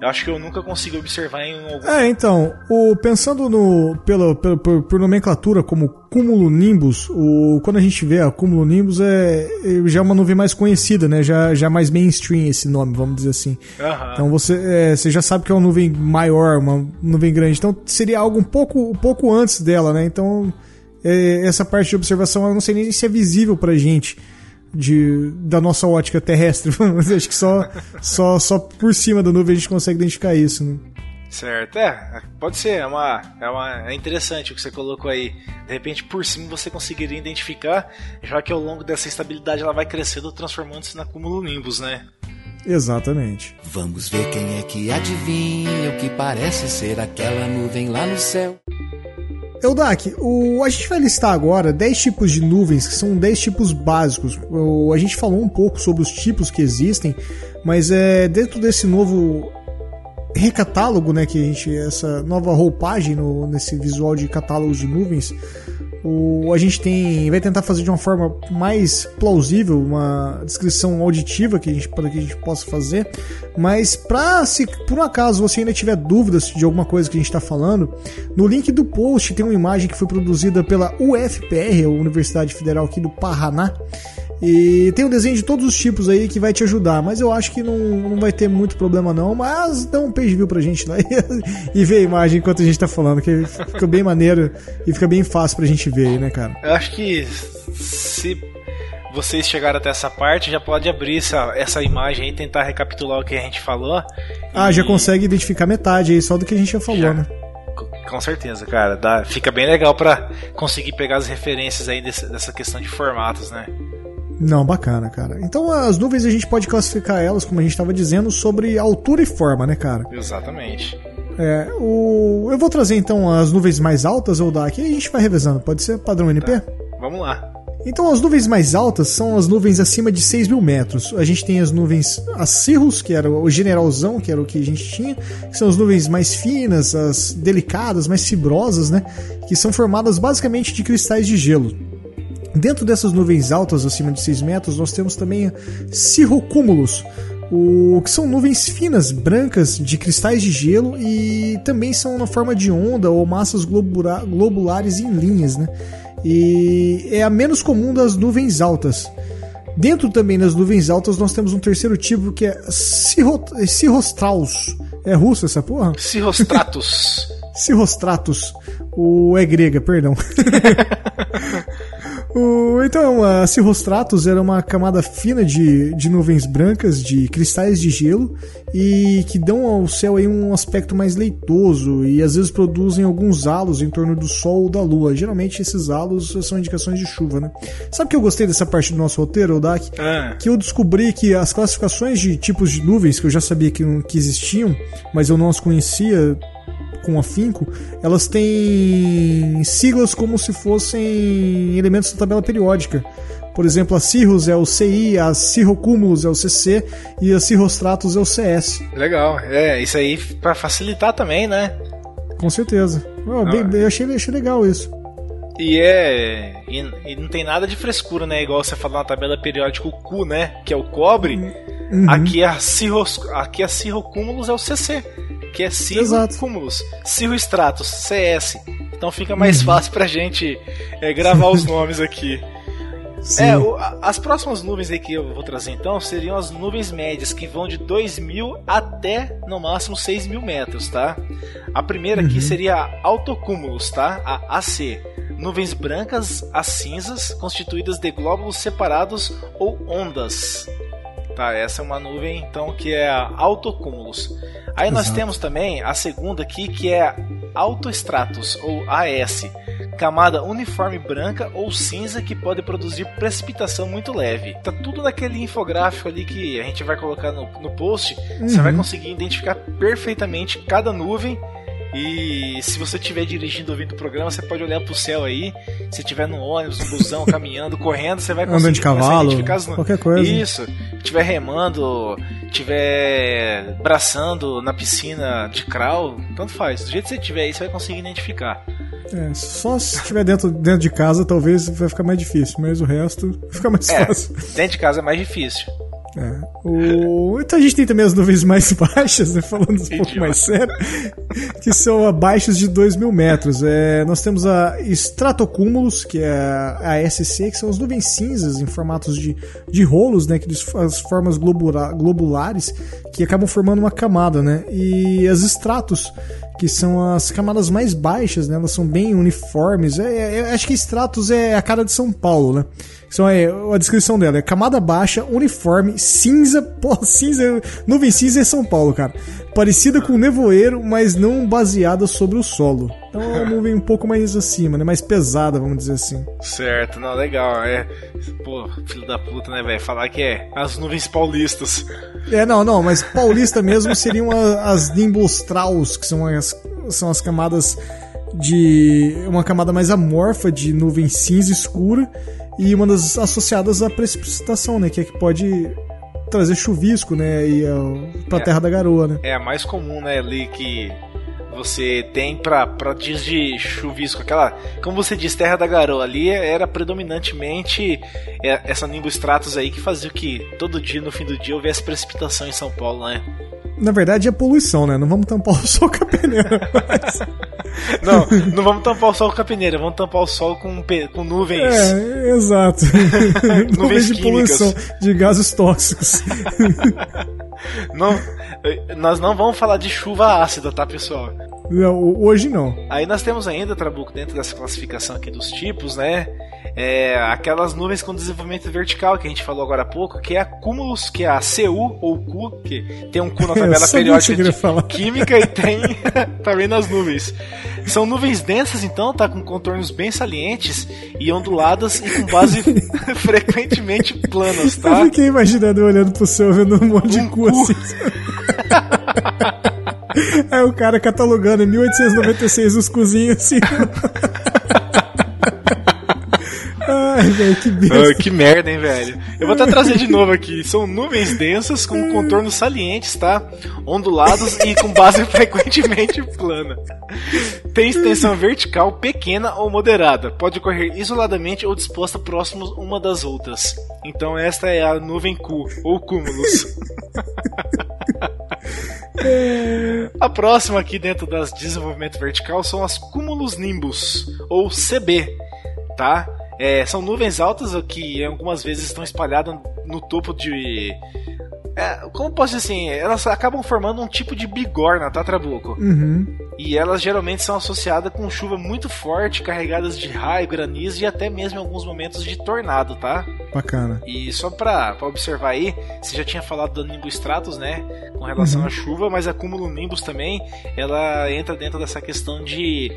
[SPEAKER 2] eu acho que eu nunca consigo observar em algum.
[SPEAKER 1] É, então, o, pensando no pelo, pelo, por, por nomenclatura como cúmulo nimbus, o, quando a gente vê acúmulo nimbus é, é já é uma nuvem mais conhecida, né? Já, já mais mainstream esse nome, vamos dizer assim.
[SPEAKER 2] Uhum.
[SPEAKER 1] Então você, é, você já sabe que é uma nuvem maior, uma nuvem grande. Então seria algo um pouco, um pouco antes dela, né? Então é, essa parte de observação eu não sei nem se é visível pra gente de, da nossa ótica terrestre. *laughs* Mas acho que só, só, só por cima da nuvem a gente consegue identificar isso. Né?
[SPEAKER 2] Certo, é, pode ser, é, uma, é, uma, é interessante o que você colocou aí. De repente, por cima você conseguiria identificar, já que ao longo dessa estabilidade ela vai crescendo, transformando-se na cúmulo nimbus, né?
[SPEAKER 1] Exatamente.
[SPEAKER 3] Vamos ver quem é que adivinha o que parece ser aquela nuvem lá no céu.
[SPEAKER 1] Eudak, o, a gente vai listar agora 10 tipos de nuvens, que são 10 tipos básicos. O, a gente falou um pouco sobre os tipos que existem, mas é dentro desse novo recatálogo, né, que a gente essa nova roupagem no, nesse visual de catálogos de nuvens, o, a gente tem vai tentar fazer de uma forma mais plausível uma descrição auditiva que a gente para que a gente possa fazer, mas para se por um acaso você ainda tiver dúvidas de alguma coisa que a gente está falando, no link do post tem uma imagem que foi produzida pela UFPR, a Universidade Federal aqui do Paraná. E tem um desenho de todos os tipos aí que vai te ajudar, mas eu acho que não, não vai ter muito problema não, mas dá um page view pra gente lá e, *laughs* e vê a imagem enquanto a gente tá falando, que fica bem maneiro e fica bem fácil pra gente ver aí, né, cara?
[SPEAKER 2] Eu acho que se vocês chegaram até essa parte, já pode abrir essa, essa imagem e tentar recapitular o que a gente falou.
[SPEAKER 1] Ah, e... já consegue identificar metade aí só do que a gente já falou, já. né?
[SPEAKER 2] Com certeza, cara. Dá, fica bem legal para conseguir pegar as referências aí desse, dessa questão de formatos, né?
[SPEAKER 1] Não, bacana, cara. Então as nuvens a gente pode classificar elas, como a gente estava dizendo, sobre altura e forma, né, cara?
[SPEAKER 2] Exatamente.
[SPEAKER 1] É, o... Eu vou trazer então as nuvens mais altas, ou daqui e a gente vai revezando. Pode ser padrão NP? Tá.
[SPEAKER 2] Vamos lá.
[SPEAKER 1] Então, as nuvens mais altas são as nuvens acima de 6 mil metros. A gente tem as nuvens acirros, que era o generalzão, que era o que a gente tinha, que são as nuvens mais finas, as delicadas, mais fibrosas, né? Que são formadas basicamente de cristais de gelo. Dentro dessas nuvens altas, acima de 6 metros, nós temos também cirrocúmulos, o que são nuvens finas, brancas, de cristais de gelo e também são na forma de onda ou massas globula globulares em linhas, né? E é a menos comum das nuvens altas. Dentro também das nuvens altas nós temos um terceiro tipo que é Cirrostraus. É russo essa porra?
[SPEAKER 2] Cirrostratus. *laughs*
[SPEAKER 1] Cirrostratus. O é grega, perdão. *laughs* o, então, a Cirrostratus era uma camada fina de, de nuvens brancas, de cristais de gelo, e que dão ao céu aí um aspecto mais leitoso e às vezes produzem alguns halos em torno do Sol ou da Lua. Geralmente esses halos são indicações de chuva, né? Sabe que eu gostei dessa parte do nosso roteiro, Odak?
[SPEAKER 2] Ah.
[SPEAKER 1] Que eu descobri que as classificações de tipos de nuvens, que eu já sabia que, que existiam, mas eu não as conhecia com afinco, elas têm siglas como se fossem elementos da tabela periódica. Por exemplo, a Cirrus é o CI, a Cirrocúmulos é o CC e a Cirrostratus é o CS.
[SPEAKER 2] Legal, é, isso aí para facilitar também, né?
[SPEAKER 1] Com certeza. Oh, bem, eu achei, achei legal isso.
[SPEAKER 2] E é. E, e, não tem nada de frescura, né? Igual você falou na tabela periódica, o Q, né? Que é o cobre. Uhum. Aqui, a Cirros, aqui a Cirrocúmulos é o CC que é Cirro Cumulus, Cirro Stratus, CS. Então fica mais uhum. fácil pra gente é, gravar os *laughs* nomes aqui. É, o, as próximas nuvens aí que eu vou trazer então seriam as nuvens médias, que vão de 2 mil até no máximo 6 mil metros, tá? A primeira uhum. aqui seria a Autocúmulos, tá? A AC. Nuvens brancas a cinzas, constituídas de glóbulos separados ou ondas. Tá, essa é uma nuvem então que é Autocúmulos. Aí Exato. nós temos também a segunda aqui que é Autostratus ou AS, camada uniforme branca ou cinza que pode produzir precipitação muito leve. Tá tudo naquele infográfico ali que a gente vai colocar no, no post. Uhum. Você vai conseguir identificar perfeitamente cada nuvem e se você estiver dirigindo ouvindo o programa, você pode olhar pro céu aí. Se estiver no ônibus, no busão, caminhando, correndo, você vai conseguir
[SPEAKER 1] Andando de cavalo, as... qualquer coisa.
[SPEAKER 2] Isso. Estiver remando, estiver braçando na piscina de crawl, tanto faz. Do jeito que você estiver aí, você vai conseguir identificar.
[SPEAKER 1] É, só se estiver dentro, dentro de casa, talvez vai ficar mais difícil, mas o resto fica mais
[SPEAKER 2] é,
[SPEAKER 1] fácil.
[SPEAKER 2] Dentro de casa é mais difícil.
[SPEAKER 1] É. O... Então a gente tem também as nuvens mais *laughs* baixas, né, falando um pouco mais sério, que são abaixo de 2 mil metros. É, nós temos a Stratocúmulos, que é a SC, que são as nuvens cinzas em formatos de, de rolos, né, que as formas globula, globulares que acabam formando uma camada, né? E as Stratos, que são as camadas mais baixas, né? Elas são bem uniformes. É, é, é acho que Stratos é a cara de São Paulo, né? Então é a descrição dela é camada baixa, uniforme, cinza, *laughs* pô, cinza, nuvem cinza em São Paulo, cara. Parecida com nevoeiro, mas não baseada sobre o solo. Então é uma nuvem um pouco mais acima, né? Mais pesada, vamos dizer assim.
[SPEAKER 2] Certo, não, legal. É, pô, filho da puta, né, velho? Falar que é as nuvens paulistas.
[SPEAKER 1] É, não, não, mas paulista mesmo seriam as nimbostraus, que são as, são as camadas de uma camada mais amorfa de nuvem cinza escura e uma das associadas à precipitação, né? Que é que pode trazer chuvisco, né? E uh, pra é, terra da garoa, né?
[SPEAKER 2] É a mais comum, né? Ali que você tem pra, pra dias de chuvisco, aquela, como você diz, terra da garoa, ali era predominantemente é, essa nimbostratus aí que fazia que todo dia, no fim do dia, houvesse precipitação em São Paulo, né?
[SPEAKER 1] Na verdade é poluição, né? Não vamos tampar o sol com a peneira. *laughs* Mas...
[SPEAKER 2] Não, não vamos tampar o sol com a peneira, vamos tampar o sol com, com nuvens.
[SPEAKER 1] É, exato. *laughs* nuvens de químicas. poluição de gases tóxicos. *laughs*
[SPEAKER 2] não, nós não vamos falar de chuva ácida, tá, pessoal?
[SPEAKER 1] Não, hoje não.
[SPEAKER 2] Aí nós temos ainda, Trabuco, dentro dessa classificação aqui dos tipos, né? É, aquelas nuvens com desenvolvimento vertical que a gente falou agora há pouco, que é a cúmulos, que é a CU ou Q, que tem um Q na *laughs* tabela periódica de falar. química e tem *laughs* também nas nuvens. São nuvens densas, então, tá com contornos bem salientes e onduladas e com base *laughs* frequentemente planas, tá?
[SPEAKER 1] Eu fiquei imaginando olhando pro céu vendo um monte um de cu assim. *laughs* É o cara catalogando em 1896 os cozinhos assim. *laughs* Ai, velho, que
[SPEAKER 2] Ah, que merda, hein, velho. Eu vou até trazer de novo aqui. São nuvens densas com contornos salientes, tá? Ondulados e com base *laughs* frequentemente plana. Tem extensão vertical pequena ou moderada. Pode ocorrer isoladamente ou disposta próximos uma das outras. Então esta é a nuvem Q, ou cúmulos. A próxima aqui dentro das desenvolvimento vertical são as cúmulos nimbus, ou CB, tá? É, são nuvens altas que algumas vezes estão espalhadas no topo de. É, como posso dizer assim? Elas acabam formando um tipo de bigorna, tá, Trabuco?
[SPEAKER 1] Uhum.
[SPEAKER 2] E elas geralmente são associadas com chuva muito forte, carregadas de raio, granizo e até mesmo em alguns momentos de tornado, tá?
[SPEAKER 1] Bacana.
[SPEAKER 2] E só pra, pra observar aí, você já tinha falado do Nimbus Stratus, né? Com relação
[SPEAKER 1] Uhum.
[SPEAKER 2] à chuva, mas a cúmulo Nimbus também, ela entra dentro dessa questão de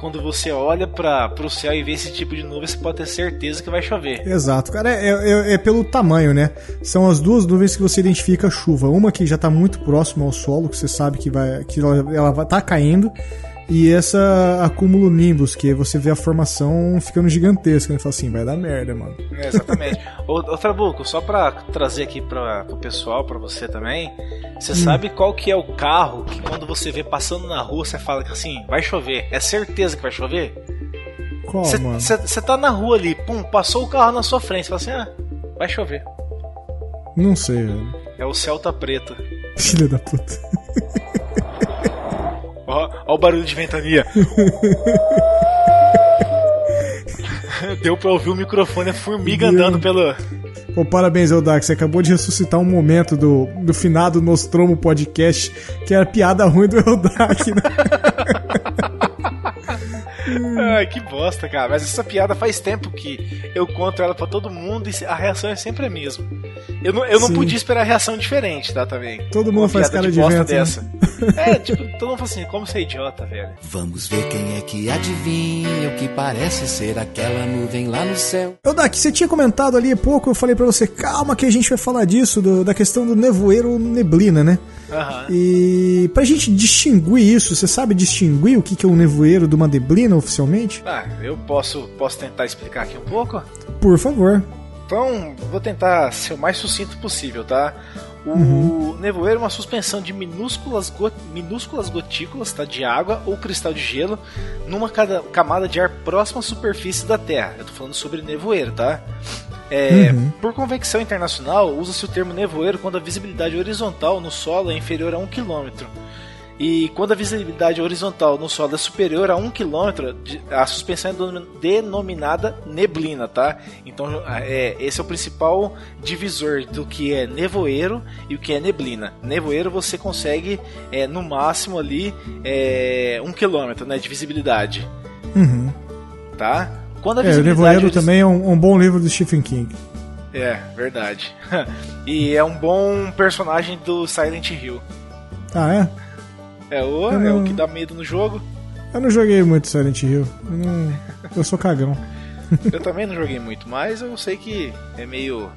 [SPEAKER 2] quando você olha para o céu e vê esse tipo de nuvem, você pode ter certeza que vai chover.
[SPEAKER 1] Exato, cara, é, é- é pelo tamanho, né? São as duas nuvens que você identifica a chuva. Uma que já tá muito próxima ao solo, que você sabe que, vai, que ela, ela vai tá caindo. E essa acúmulo nimbus, que você vê a formação ficando gigantesca. Né? Fala assim, vai dar merda, mano.
[SPEAKER 2] É, exatamente. *laughs* Ô, ô Trabuco, só pra trazer aqui pra, pro pessoal, pra você também, você
[SPEAKER 1] Hum.
[SPEAKER 2] sabe qual que é o carro que quando você vê passando na rua, você fala que assim, vai chover. É certeza que vai chover?
[SPEAKER 1] Qual, mano?
[SPEAKER 2] Você tá na rua ali, pum, passou o carro na sua frente, você fala assim, ah, vai chover.
[SPEAKER 1] Não sei, velho.
[SPEAKER 2] É o Celta Preto.
[SPEAKER 1] Filha da puta. *laughs*
[SPEAKER 2] Ó, ó o barulho de ventania. *laughs* Deu pra ouvir o microfone, a formiga
[SPEAKER 1] Deu.
[SPEAKER 2] andando pelo.
[SPEAKER 1] Pô, parabéns, Eldak. Você acabou de ressuscitar um momento do, do finado Nostromo Podcast, que era piada ruim do *laughs* Eldak, né?
[SPEAKER 2] Ai, que bosta, cara. Mas essa piada faz tempo que eu conto ela pra todo mundo e a reação é sempre a mesma. Eu não, eu não podia esperar reação diferente, tá, também.
[SPEAKER 1] Todo mundo faz cara de
[SPEAKER 2] bosta
[SPEAKER 1] vento, né?
[SPEAKER 2] dessa. *laughs* É, tipo, todo mundo fala assim, como você é idiota, velho.
[SPEAKER 3] Vamos ver quem é que adivinha o que parece ser aquela nuvem lá no céu.
[SPEAKER 1] Eldak, você tinha comentado ali há pouco, eu falei pra você, calma que a gente vai falar disso, do- da questão do nevoeiro neblina, né?
[SPEAKER 2] Aham.
[SPEAKER 1] E pra gente distinguir isso, você sabe distinguir o que que é um nevoeiro de uma neblina oficialmente?
[SPEAKER 2] Ah, eu posso, posso tentar explicar aqui um pouco?
[SPEAKER 1] Por favor.
[SPEAKER 2] Então, vou tentar ser o mais sucinto possível, tá? O
[SPEAKER 1] Uhum.
[SPEAKER 2] nevoeiro é uma suspensão de minúsculas, go- minúsculas gotículas tá, de água ou cristal de gelo numa cada- camada de ar próxima à superfície da Terra. Eu tô falando sobre nevoeiro, tá? É,
[SPEAKER 1] Uhum.
[SPEAKER 2] Por convecção internacional, usa-se o termo nevoeiro quando a visibilidade horizontal no solo é inferior a 1 km. E quando a visibilidade horizontal no solo é superior a 1 km, a suspensão é denom- denominada neblina, tá? Então é, esse é o principal divisor do que é nevoeiro e o que é neblina. Nevoeiro você consegue é, no máximo ali é, 1 km né, de visibilidade,
[SPEAKER 1] Uhum.
[SPEAKER 2] tá? Quando a
[SPEAKER 1] É, o
[SPEAKER 2] visibilidade
[SPEAKER 1] Nevoeiro também é um, um bom livro do Stephen King.
[SPEAKER 2] É, verdade. *laughs* e é um bom personagem do Silent Hill.
[SPEAKER 1] Ah, é?
[SPEAKER 2] É o,
[SPEAKER 1] Eu
[SPEAKER 2] é o
[SPEAKER 1] não-
[SPEAKER 2] que dá medo no jogo.
[SPEAKER 1] Eu não joguei muito Silent Hill. Eu, não... eu sou cagão. *laughs*
[SPEAKER 2] Eu também não joguei muito, mas eu sei que é meio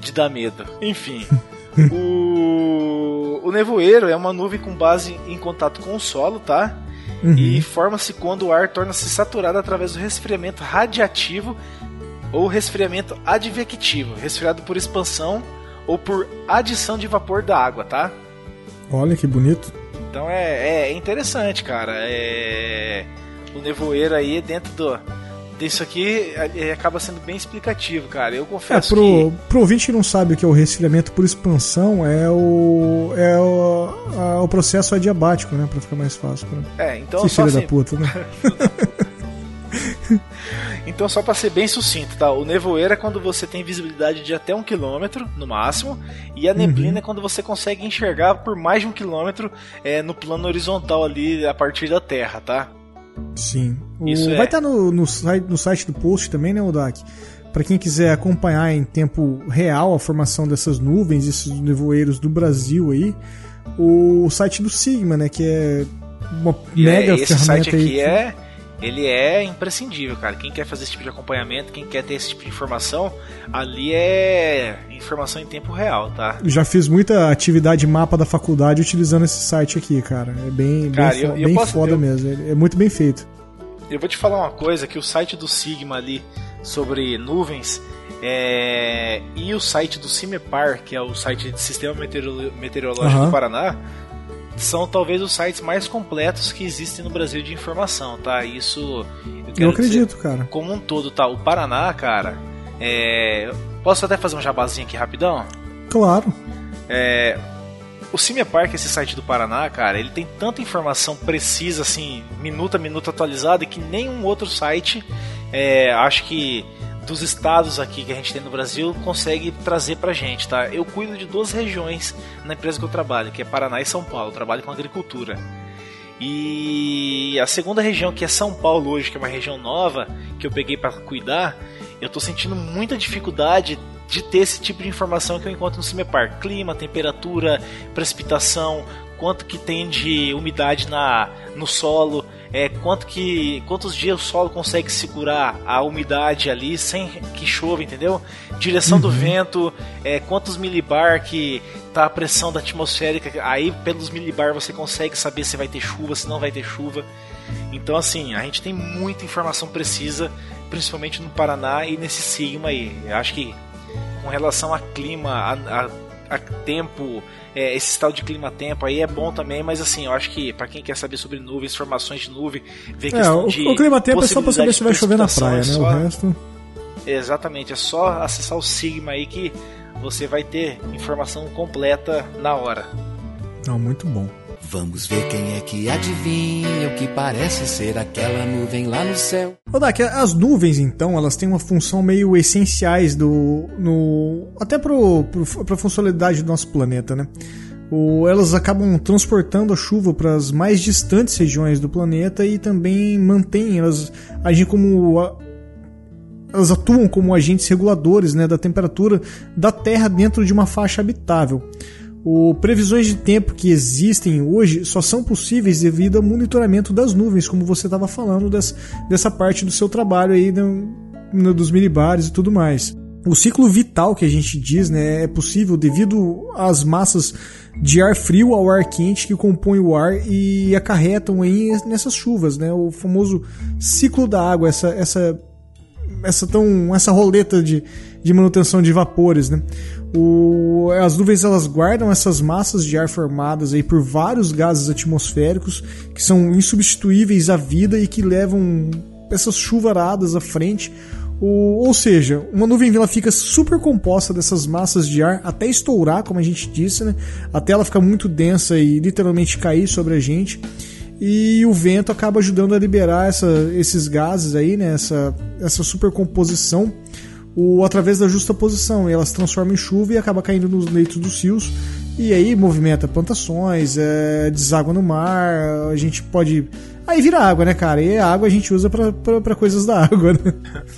[SPEAKER 2] de dar medo. Enfim. *laughs* o, o nevoeiro é uma nuvem com base em contato com o solo, tá?
[SPEAKER 1] Uhum.
[SPEAKER 2] E forma-se quando o ar torna-se saturado através do resfriamento radiativo ou resfriamento advectivo, resfriado por expansão ou por adição de vapor da água, tá?
[SPEAKER 1] Olha que bonito.
[SPEAKER 2] Então é, é interessante, cara. É, o nevoeiro aí dentro do disso aqui é, acaba sendo bem explicativo, cara. Eu
[SPEAKER 1] É,
[SPEAKER 2] confesso
[SPEAKER 1] pro, pro ouvinte que não sabe o que é o resfriamento por expansão, é o. é o, a- o processo adiabático, né? Pra ficar mais fácil. Pra...
[SPEAKER 2] que é, então
[SPEAKER 1] que
[SPEAKER 2] só
[SPEAKER 1] filho
[SPEAKER 2] assim,
[SPEAKER 1] da puta, né? *laughs*
[SPEAKER 2] então só para ser bem sucinto, tá? O nevoeiro é quando você tem visibilidade de até um quilômetro no máximo, e a neblina
[SPEAKER 1] Uhum.
[SPEAKER 2] é quando você consegue enxergar por mais de um quilômetro é, no plano horizontal ali a partir da Terra, tá?
[SPEAKER 1] Sim. O-
[SPEAKER 2] Isso é.
[SPEAKER 1] Vai estar no, no, site, no site do post também, né, Odak? Pra quem quiser acompanhar em tempo real a formação dessas nuvens, esses nevoeiros do Brasil aí, o site do Sigma, né? Que é uma
[SPEAKER 2] E
[SPEAKER 1] mega
[SPEAKER 2] é, esse
[SPEAKER 1] ferramenta
[SPEAKER 2] site
[SPEAKER 1] aí.
[SPEAKER 2] aqui
[SPEAKER 1] que-
[SPEAKER 2] é ele é imprescindível, cara. Quem quer fazer esse tipo de acompanhamento, quem quer ter esse tipo de informação, ali é informação em tempo real, tá?
[SPEAKER 1] Eu já fiz muita atividade mapa da faculdade utilizando esse site aqui, cara. É bem, bem,
[SPEAKER 2] Cara,
[SPEAKER 1] fo-
[SPEAKER 2] eu- eu
[SPEAKER 1] bem
[SPEAKER 2] posso-
[SPEAKER 1] foda mesmo. É muito bem feito.
[SPEAKER 2] Eu vou te falar uma coisa que o site do Sigma ali sobre nuvens. É, e o site do CIMEPAR, que é o site de Sistema Meteorológico uhum. do Paraná, são talvez os sites mais completos que existem no Brasil de informação, tá? Isso
[SPEAKER 1] eu, eu acredito, dizer, cara.
[SPEAKER 2] Como um todo, tá? O Paraná, cara, é... posso até fazer um jabazinho aqui rapidão?
[SPEAKER 1] Claro.
[SPEAKER 2] É, o CIMEPAR, que é esse site do Paraná, cara, ele tem tanta informação precisa, assim, minuto a minuto atualizada, que nenhum outro site, é, acho que dos estados aqui que a gente tem no Brasil, consegue trazer pra gente, tá? Eu cuido de duas regiões na empresa que eu trabalho, que é Paraná e São Paulo. Eu trabalho com agricultura. E a segunda região, que é São Paulo hoje, que é uma região nova, que eu peguei para cuidar, eu tô sentindo muita dificuldade de ter esse tipo de informação que eu encontro no CIMEPAR. Clima, temperatura, precipitação, quanto que tem de umidade na, no solo, é, quanto que, quantos dias o solo consegue segurar a umidade ali sem que chova, entendeu? Direção uhum. do vento, é, quantos milibar que tá a pressão da atmosférica, aí pelos milibar você consegue saber se vai ter chuva, se não vai ter chuva. Então assim, a gente tem muita informação precisa, principalmente no Paraná e nesse sigma aí. Eu acho que com relação a clima, a, a, a tempo, é, esse estado de clima-tempo aí é bom também, mas assim, eu acho que para quem quer saber sobre nuvens, formações de nuvem, ver é, questão
[SPEAKER 1] o,
[SPEAKER 2] de.
[SPEAKER 1] O clima-tempo é só pra saber se vai chover na praia, é né? Só... O resto.
[SPEAKER 2] Exatamente, é só acessar o Sigma aí que você vai ter informação completa na hora.
[SPEAKER 1] Não, muito bom.
[SPEAKER 3] Vamos ver quem é que adivinha o que parece ser aquela nuvem lá no céu.
[SPEAKER 1] Ô Dak, as nuvens então, elas têm uma função meio essenciais do no até pro, pro pra funcionalidade do nosso planeta, né? O, elas acabam transportando a chuva para as mais distantes regiões do planeta e também mantêm elas agem como elas atuam como agentes reguladores né, da temperatura da Terra dentro de uma faixa habitável. O previsões de tempo que existem hoje só são possíveis devido ao monitoramento das nuvens, como você estava falando dessa, parte do seu trabalho aí no, no, dos milibares e tudo mais. O ciclo vital que a gente diz né, é possível devido às massas de ar frio ao ar quente que compõem o ar e acarretam aí nessas chuvas, né? O famoso ciclo da água, essa, essa, essa, tão, essa roleta de, de manutenção de vapores, né? O, as nuvens elas guardam essas massas de ar formadas aí por vários gases atmosféricos que são insubstituíveis à vida e que levam essas chuvaradas à frente. O, ou seja, uma nuvem ela fica super composta dessas massas de ar até estourar, como a gente disse, né? até ela ficar muito densa e literalmente cair sobre a gente. E o vento acaba ajudando a liberar essa, esses gases aí, né? essa, essa supercomposição o, através da justa posição. E elas se transformam em chuva e acaba caindo nos leitos dos rios. E aí movimenta plantações, é, deságua no mar, a gente pode. Aí vira água, né, cara? E a água a gente usa para coisas da *laughs* água, né?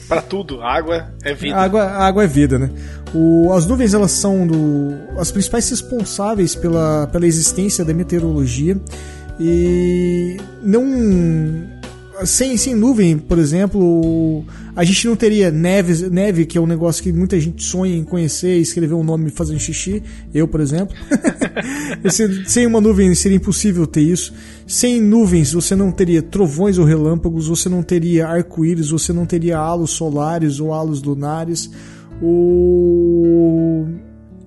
[SPEAKER 2] Pra tudo, água é vida.
[SPEAKER 1] Água, água é vida, né? O, as nuvens, elas são do, as principais responsáveis pela, pela existência da meteorologia. E não sem, sem nuvem, por exemplo, a gente não teria neve, neve, que é um negócio que muita gente sonha em conhecer escrever um nome fazendo xixi. Eu, por exemplo. *laughs* sem uma nuvem seria impossível ter isso. Sem nuvens você não teria trovões ou relâmpagos, você não teria arco-íris, você não teria halos solares ou halos lunares. O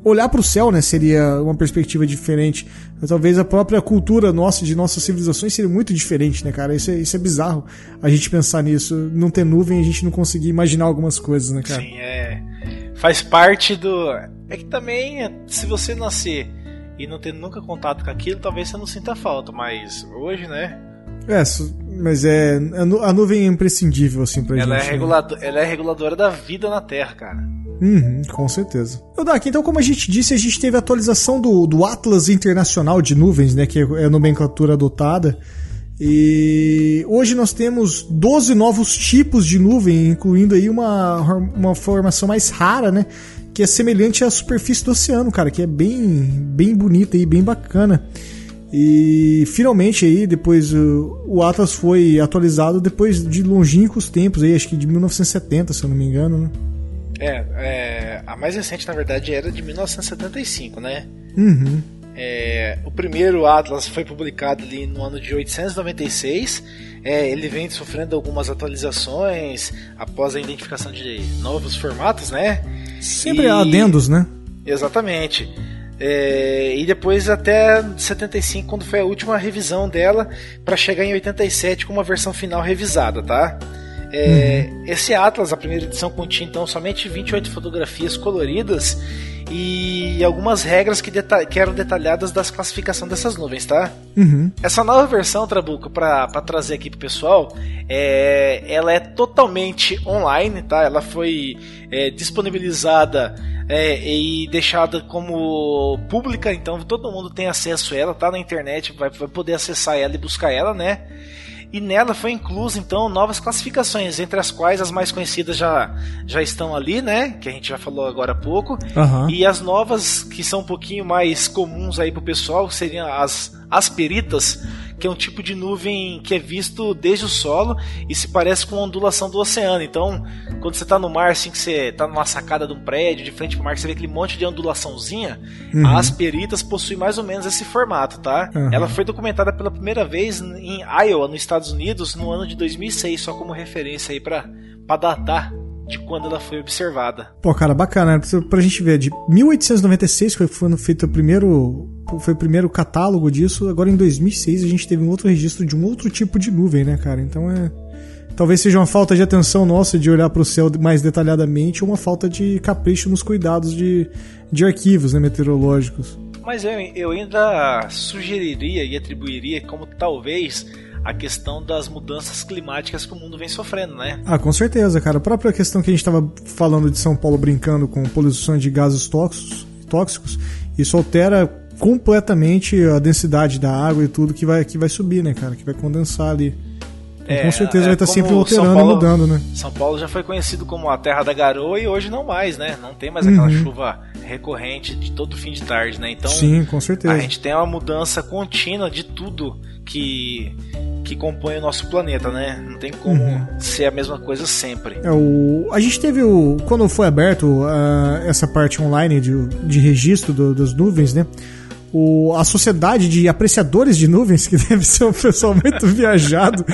[SPEAKER 1] olhar para o céu, né, seria uma perspectiva diferente. Talvez a própria cultura nossa, de nossas civilizações, seria muito diferente, né, cara? Isso é, isso é bizarro a gente pensar nisso. Não ter nuvem, a gente não conseguir imaginar algumas coisas, né, cara?
[SPEAKER 2] Sim, é. Faz parte do. É que também, se você nascer e não ter nunca contato com aquilo, talvez você não sinta falta, mas hoje, né?
[SPEAKER 1] É, mas é. A nuvem é imprescindível, assim, pra
[SPEAKER 2] ela
[SPEAKER 1] gente.
[SPEAKER 2] É regulador, né? Ela é reguladora da vida na Terra, cara.
[SPEAKER 1] Uhum, com certeza. Eu daqui, então, como a gente disse, a gente teve a atualização do, do Atlas Internacional de Nuvens, né? Que é a nomenclatura adotada. E hoje nós temos 12 novos tipos de nuvem, incluindo aí uma, uma formação mais rara, né? Que é semelhante à superfície do oceano, cara, que é bem, bem bonita e bem bacana. E finalmente aí, depois o, o Atlas foi atualizado depois de longínquos tempos aí, acho que de 1970, se eu não me engano, né?
[SPEAKER 2] É, é, a mais recente na verdade era de 1975, né?
[SPEAKER 1] Uhum.
[SPEAKER 2] É, o primeiro Atlas foi publicado ali no ano de 896. É, ele vem sofrendo algumas atualizações após a identificação de novos formatos, né?
[SPEAKER 1] Sempre e... adendos, né?
[SPEAKER 2] Exatamente. É, e depois até 75, quando foi a última revisão dela, para chegar em 87 com uma versão final revisada, tá? É, uhum. Esse Atlas, a primeira edição, continha então somente 28 fotografias coloridas e algumas regras que, que eram detalhadas das classificação dessas nuvens, tá?
[SPEAKER 1] Uhum.
[SPEAKER 2] Essa nova versão, Trabuco, para trazer aqui pro pessoal, é, ela é totalmente online, tá? Ela foi é, disponibilizada é, e deixada como pública, então todo mundo tem acesso a ela, tá na internet, vai, vai poder acessar ela e buscar ela, né? e nela foi incluso então novas classificações, entre as quais as mais conhecidas já, já estão ali, né? Que a gente já falou agora há pouco.
[SPEAKER 1] Uhum.
[SPEAKER 2] E as novas que são um pouquinho mais comuns aí pro pessoal seriam as asperitas, que é um tipo de nuvem que é visto desde o solo e se parece com a ondulação do oceano. Então, quando você está no mar, assim que você está numa sacada de um prédio, de frente para o mar, que você vê aquele monte de ondulaçãozinha, uhum. a asperitas possui mais ou menos esse formato, tá? Uhum. Ela foi documentada pela primeira vez em Iowa, nos Estados Unidos, no ano de 2006, só como referência aí para datar de quando ela foi observada.
[SPEAKER 1] Pô, cara, bacana. Pra gente ver, de 1896 foi feito o primeiro foi o primeiro catálogo disso. Agora em 2006 a gente teve um outro registro de um outro tipo de nuvem, né, cara? Então é talvez seja uma falta de atenção nossa de olhar para o céu mais detalhadamente ou uma falta de capricho nos cuidados de, de arquivos né, meteorológicos.
[SPEAKER 2] Mas eu, eu ainda sugeriria e atribuiria como talvez a questão das mudanças climáticas que o mundo vem sofrendo, né?
[SPEAKER 1] Ah, com certeza, cara. A própria questão que a gente estava falando de São Paulo brincando com poluição de gases tóxicos, tóxicos, isso altera completamente a densidade da água e tudo que vai, que vai subir, né, cara? Que vai condensar ali. Então, é, com certeza é, vai estar sempre alterando Paulo, e mudando, né?
[SPEAKER 2] São Paulo já foi conhecido como a terra da garoa e hoje não mais, né? Não tem mais aquela uhum. chuva recorrente de todo fim de tarde, né? Então,
[SPEAKER 1] Sim, com certeza.
[SPEAKER 2] A gente tem uma mudança contínua de tudo que que compõe o nosso planeta, né? Não tem como uhum. ser a mesma coisa sempre.
[SPEAKER 1] É, o, a gente teve o. Quando foi aberto uh, essa parte online de, de registro do, das nuvens, né? O, a sociedade de apreciadores de nuvens, *laughs* que deve ser um pessoal muito *laughs* viajado,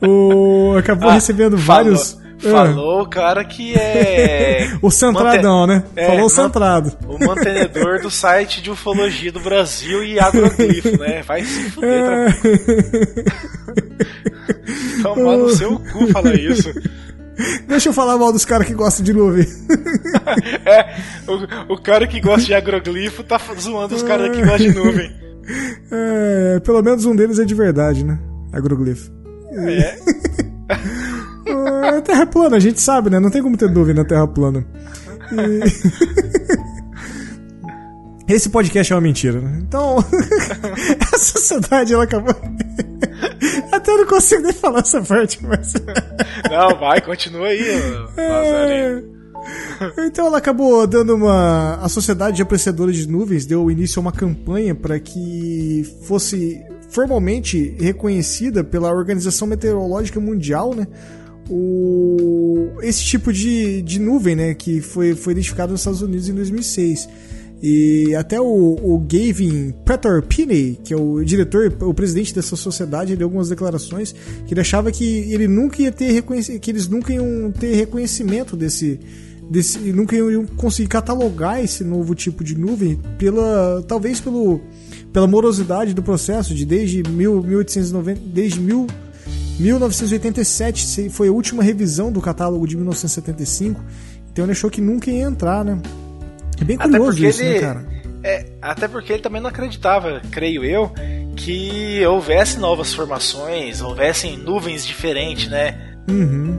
[SPEAKER 1] o, acabou ah, recebendo falou, vários.
[SPEAKER 2] Falou o cara que é. *laughs*
[SPEAKER 1] o centradão, né? É, falou o centrado.
[SPEAKER 2] O mantenedor do site de ufologia do Brasil e agroglifo, né? Vai se fuder, é... *laughs* Tomar no seu cu falar *laughs* isso.
[SPEAKER 1] Deixa eu falar mal dos caras que gostam de nuvem.
[SPEAKER 2] é, o, o, cara que gosta de agroglifo tá zoando os caras que gostam de nuvem.
[SPEAKER 1] É, pelo menos um deles é de verdade, né? Agroglifo.
[SPEAKER 2] É.
[SPEAKER 1] é terra plana, a gente sabe, né? Não tem como ter nuvem na Terra plana. E... *laughs* Esse podcast é uma mentira, né? Então, *laughs* a sociedade ela acabou. Até não consigo nem falar essa parte, mas.
[SPEAKER 2] Não, vai, continua aí, é...
[SPEAKER 1] Então ela acabou dando uma. A Sociedade de Apreciadores de Nuvens deu início a uma campanha para que fosse formalmente reconhecida pela Organização Meteorológica Mundial, né? O... Esse tipo de, de nuvem, né? Que foi, foi identificado nos Estados Unidos em 2006. E até o, o Gavin Peterpini, que é o diretor, o presidente dessa sociedade, deu algumas declarações que ele achava que ele nunca ia ter que eles nunca iam ter reconhecimento desse desse nunca iam conseguir catalogar esse novo tipo de nuvem pela talvez pelo pela morosidade do processo de desde mil, 1890 desde mil, 1987 foi a última revisão do catálogo de 1975 então ele achou que nunca ia entrar né é bem curioso isso, né, ele, né, cara?
[SPEAKER 2] É, até porque ele também não acreditava, creio eu, que houvesse novas formações, houvessem nuvens diferentes, né?
[SPEAKER 1] Uhum.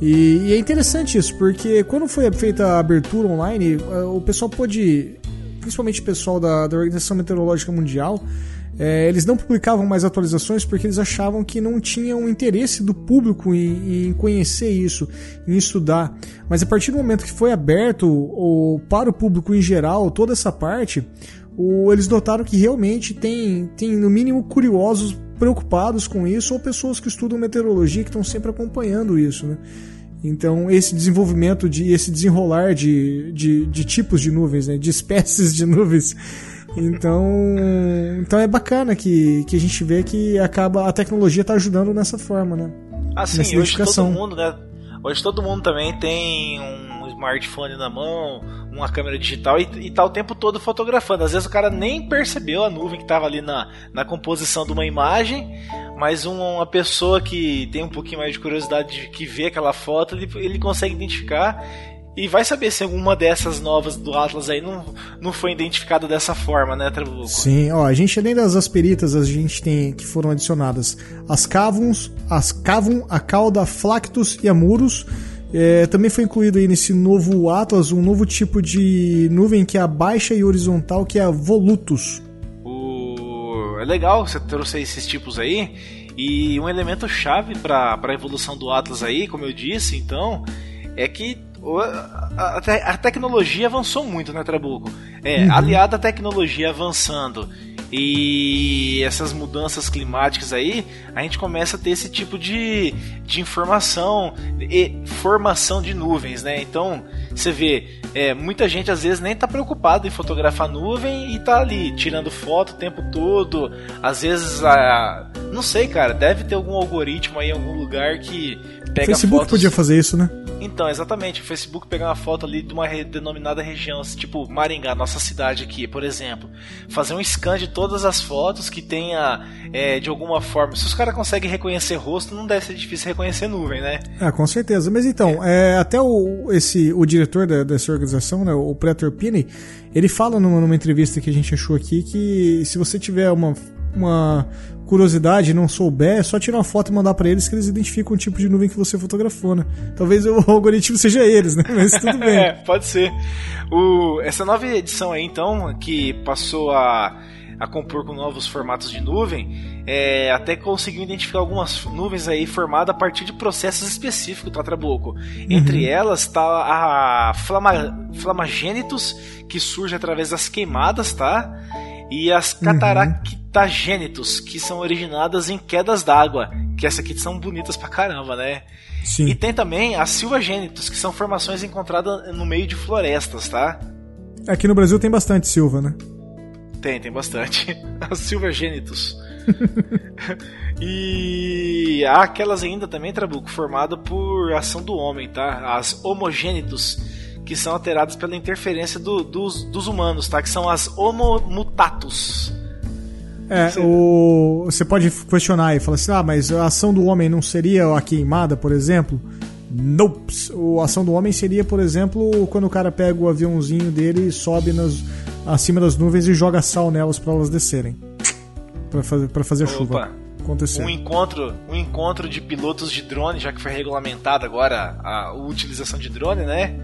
[SPEAKER 1] E, e, é interessante isso, porque quando foi feita a abertura online, o pessoal pôde, principalmente o pessoal da, da Organização Meteorológica Mundial, é, eles não publicavam mais atualizações porque eles achavam que não tinham interesse do público em, em, conhecer isso, em estudar. Mas a partir do momento que foi aberto o, para o público em geral, toda essa parte, o, eles notaram que realmente tem, tem, no mínimo, curiosos preocupados com isso ou pessoas que estudam meteorologia que estão sempre acompanhando isso, né? Então, esse desenvolvimento, de esse desenrolar de, de, de tipos de nuvens, né, de espécies de *laughs* nuvens, Então, então é bacana que, que a gente vê que acaba a tecnologia está ajudando nessa forma, né?
[SPEAKER 2] Assim, hoje todo mundo, né? Hoje todo mundo também tem um smartphone na mão, uma câmera digital e, e tá o tempo todo fotografando. Às vezes o cara nem percebeu a nuvem que estava ali na, na composição de uma imagem, mas uma pessoa que tem um pouquinho mais de curiosidade de que vê aquela foto, ele, ele consegue identificar e vai saber se alguma dessas novas do Atlas aí não, não foi identificada dessa forma, né, Trabuco?
[SPEAKER 1] Sim, ó, a gente além das asperitas, a gente tem que foram adicionadas as Cavuns, as Cavum, a Cauda, Flactus e Amurus. É, também foi incluído aí nesse novo Atlas um novo tipo de nuvem que é a baixa e horizontal, que é a Volutus.
[SPEAKER 2] O... É legal você trouxe esses tipos aí. E um elemento chave para a evolução do Atlas aí, como eu disse, então, é que a, a, a tecnologia avançou muito, né, Trabuco? É, uhum. aliada à tecnologia avançando e essas mudanças climáticas aí, a gente começa a ter esse tipo de, de informação e formação de nuvens, né? Então, você vê, é, muita gente às vezes nem tá preocupado em fotografar nuvem e tá ali tirando foto o tempo todo. Às vezes, a, não sei, cara, deve ter algum algoritmo aí em algum lugar que pega
[SPEAKER 1] o Facebook
[SPEAKER 2] fotos...
[SPEAKER 1] podia fazer isso, né?
[SPEAKER 2] Então, exatamente. O Facebook pegar uma foto ali de uma denominada região, tipo Maringá, nossa cidade aqui, por exemplo. Fazer um scan de todas as fotos que tenha, é, de alguma forma. Se os caras conseguem reconhecer rosto, não deve ser difícil reconhecer nuvem, né?
[SPEAKER 1] Ah, com certeza. Mas então. É, até o, esse, o diretor da, dessa organização, né, o Pretor Pini, ele fala numa, numa entrevista que a gente achou aqui que se você tiver uma uma curiosidade não souber, é só tirar uma foto e mandar para eles que eles identificam o tipo de nuvem que você fotografou, né? Talvez o *laughs* algoritmo seja eles, né? Mas tudo *laughs* bem.
[SPEAKER 2] é, pode ser. O, essa nova edição aí, então, que passou a, a compor com novos formatos de nuvem, é, até conseguiu identificar algumas nuvens aí formadas a partir de processos específicos, tá, Trabuco? Uhum. Entre elas tá a Flama, Flamagênitos, que surge através das queimadas, tá? E as. Uhum Tagênitos, que são originadas em quedas d'água, que essa aqui são bonitas pra caramba, né? Sim. E tem também as silvagênitos, que são formações encontradas no meio de florestas, tá?
[SPEAKER 1] Aqui no Brasil tem bastante silva, né?
[SPEAKER 2] Tem, tem bastante. *laughs* As silvagênitos. *laughs* e há aquelas ainda também, Trabuco, formadas por ação do homem, tá? As homogênitos, que são alteradas pela interferência do, dos, dos humanos, tá? Que são as homomutatus.
[SPEAKER 1] É, o, você pode questionar e falar assim: ah, mas a ação do homem não seria a queimada, por exemplo? Nope. A ação do homem seria, por exemplo, quando o cara pega o aviãozinho dele e sobe nas, acima das nuvens e joga sal nelas para elas descerem. para fazer, pra fazer Opa. chuva
[SPEAKER 2] acontecer. Um encontro, um encontro de pilotos de drone, já que foi regulamentada agora a, utilização de drone, né?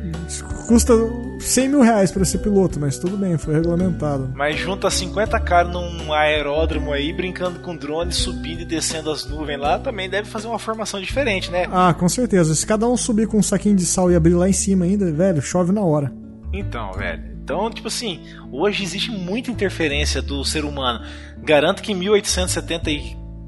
[SPEAKER 1] Custa 100 mil reais para ser piloto, mas tudo bem, foi regulamentado.
[SPEAKER 2] Mas junta 50 caras num aeródromo aí, brincando com drone, subindo e descendo as nuvens lá, também deve fazer uma formação diferente, né?
[SPEAKER 1] Ah, com certeza. Se cada um subir com um saquinho de sal e abrir lá em cima ainda, velho, chove na hora.
[SPEAKER 2] Então, velho. Então, tipo assim, hoje existe muita interferência do ser humano. Garanto que em 1870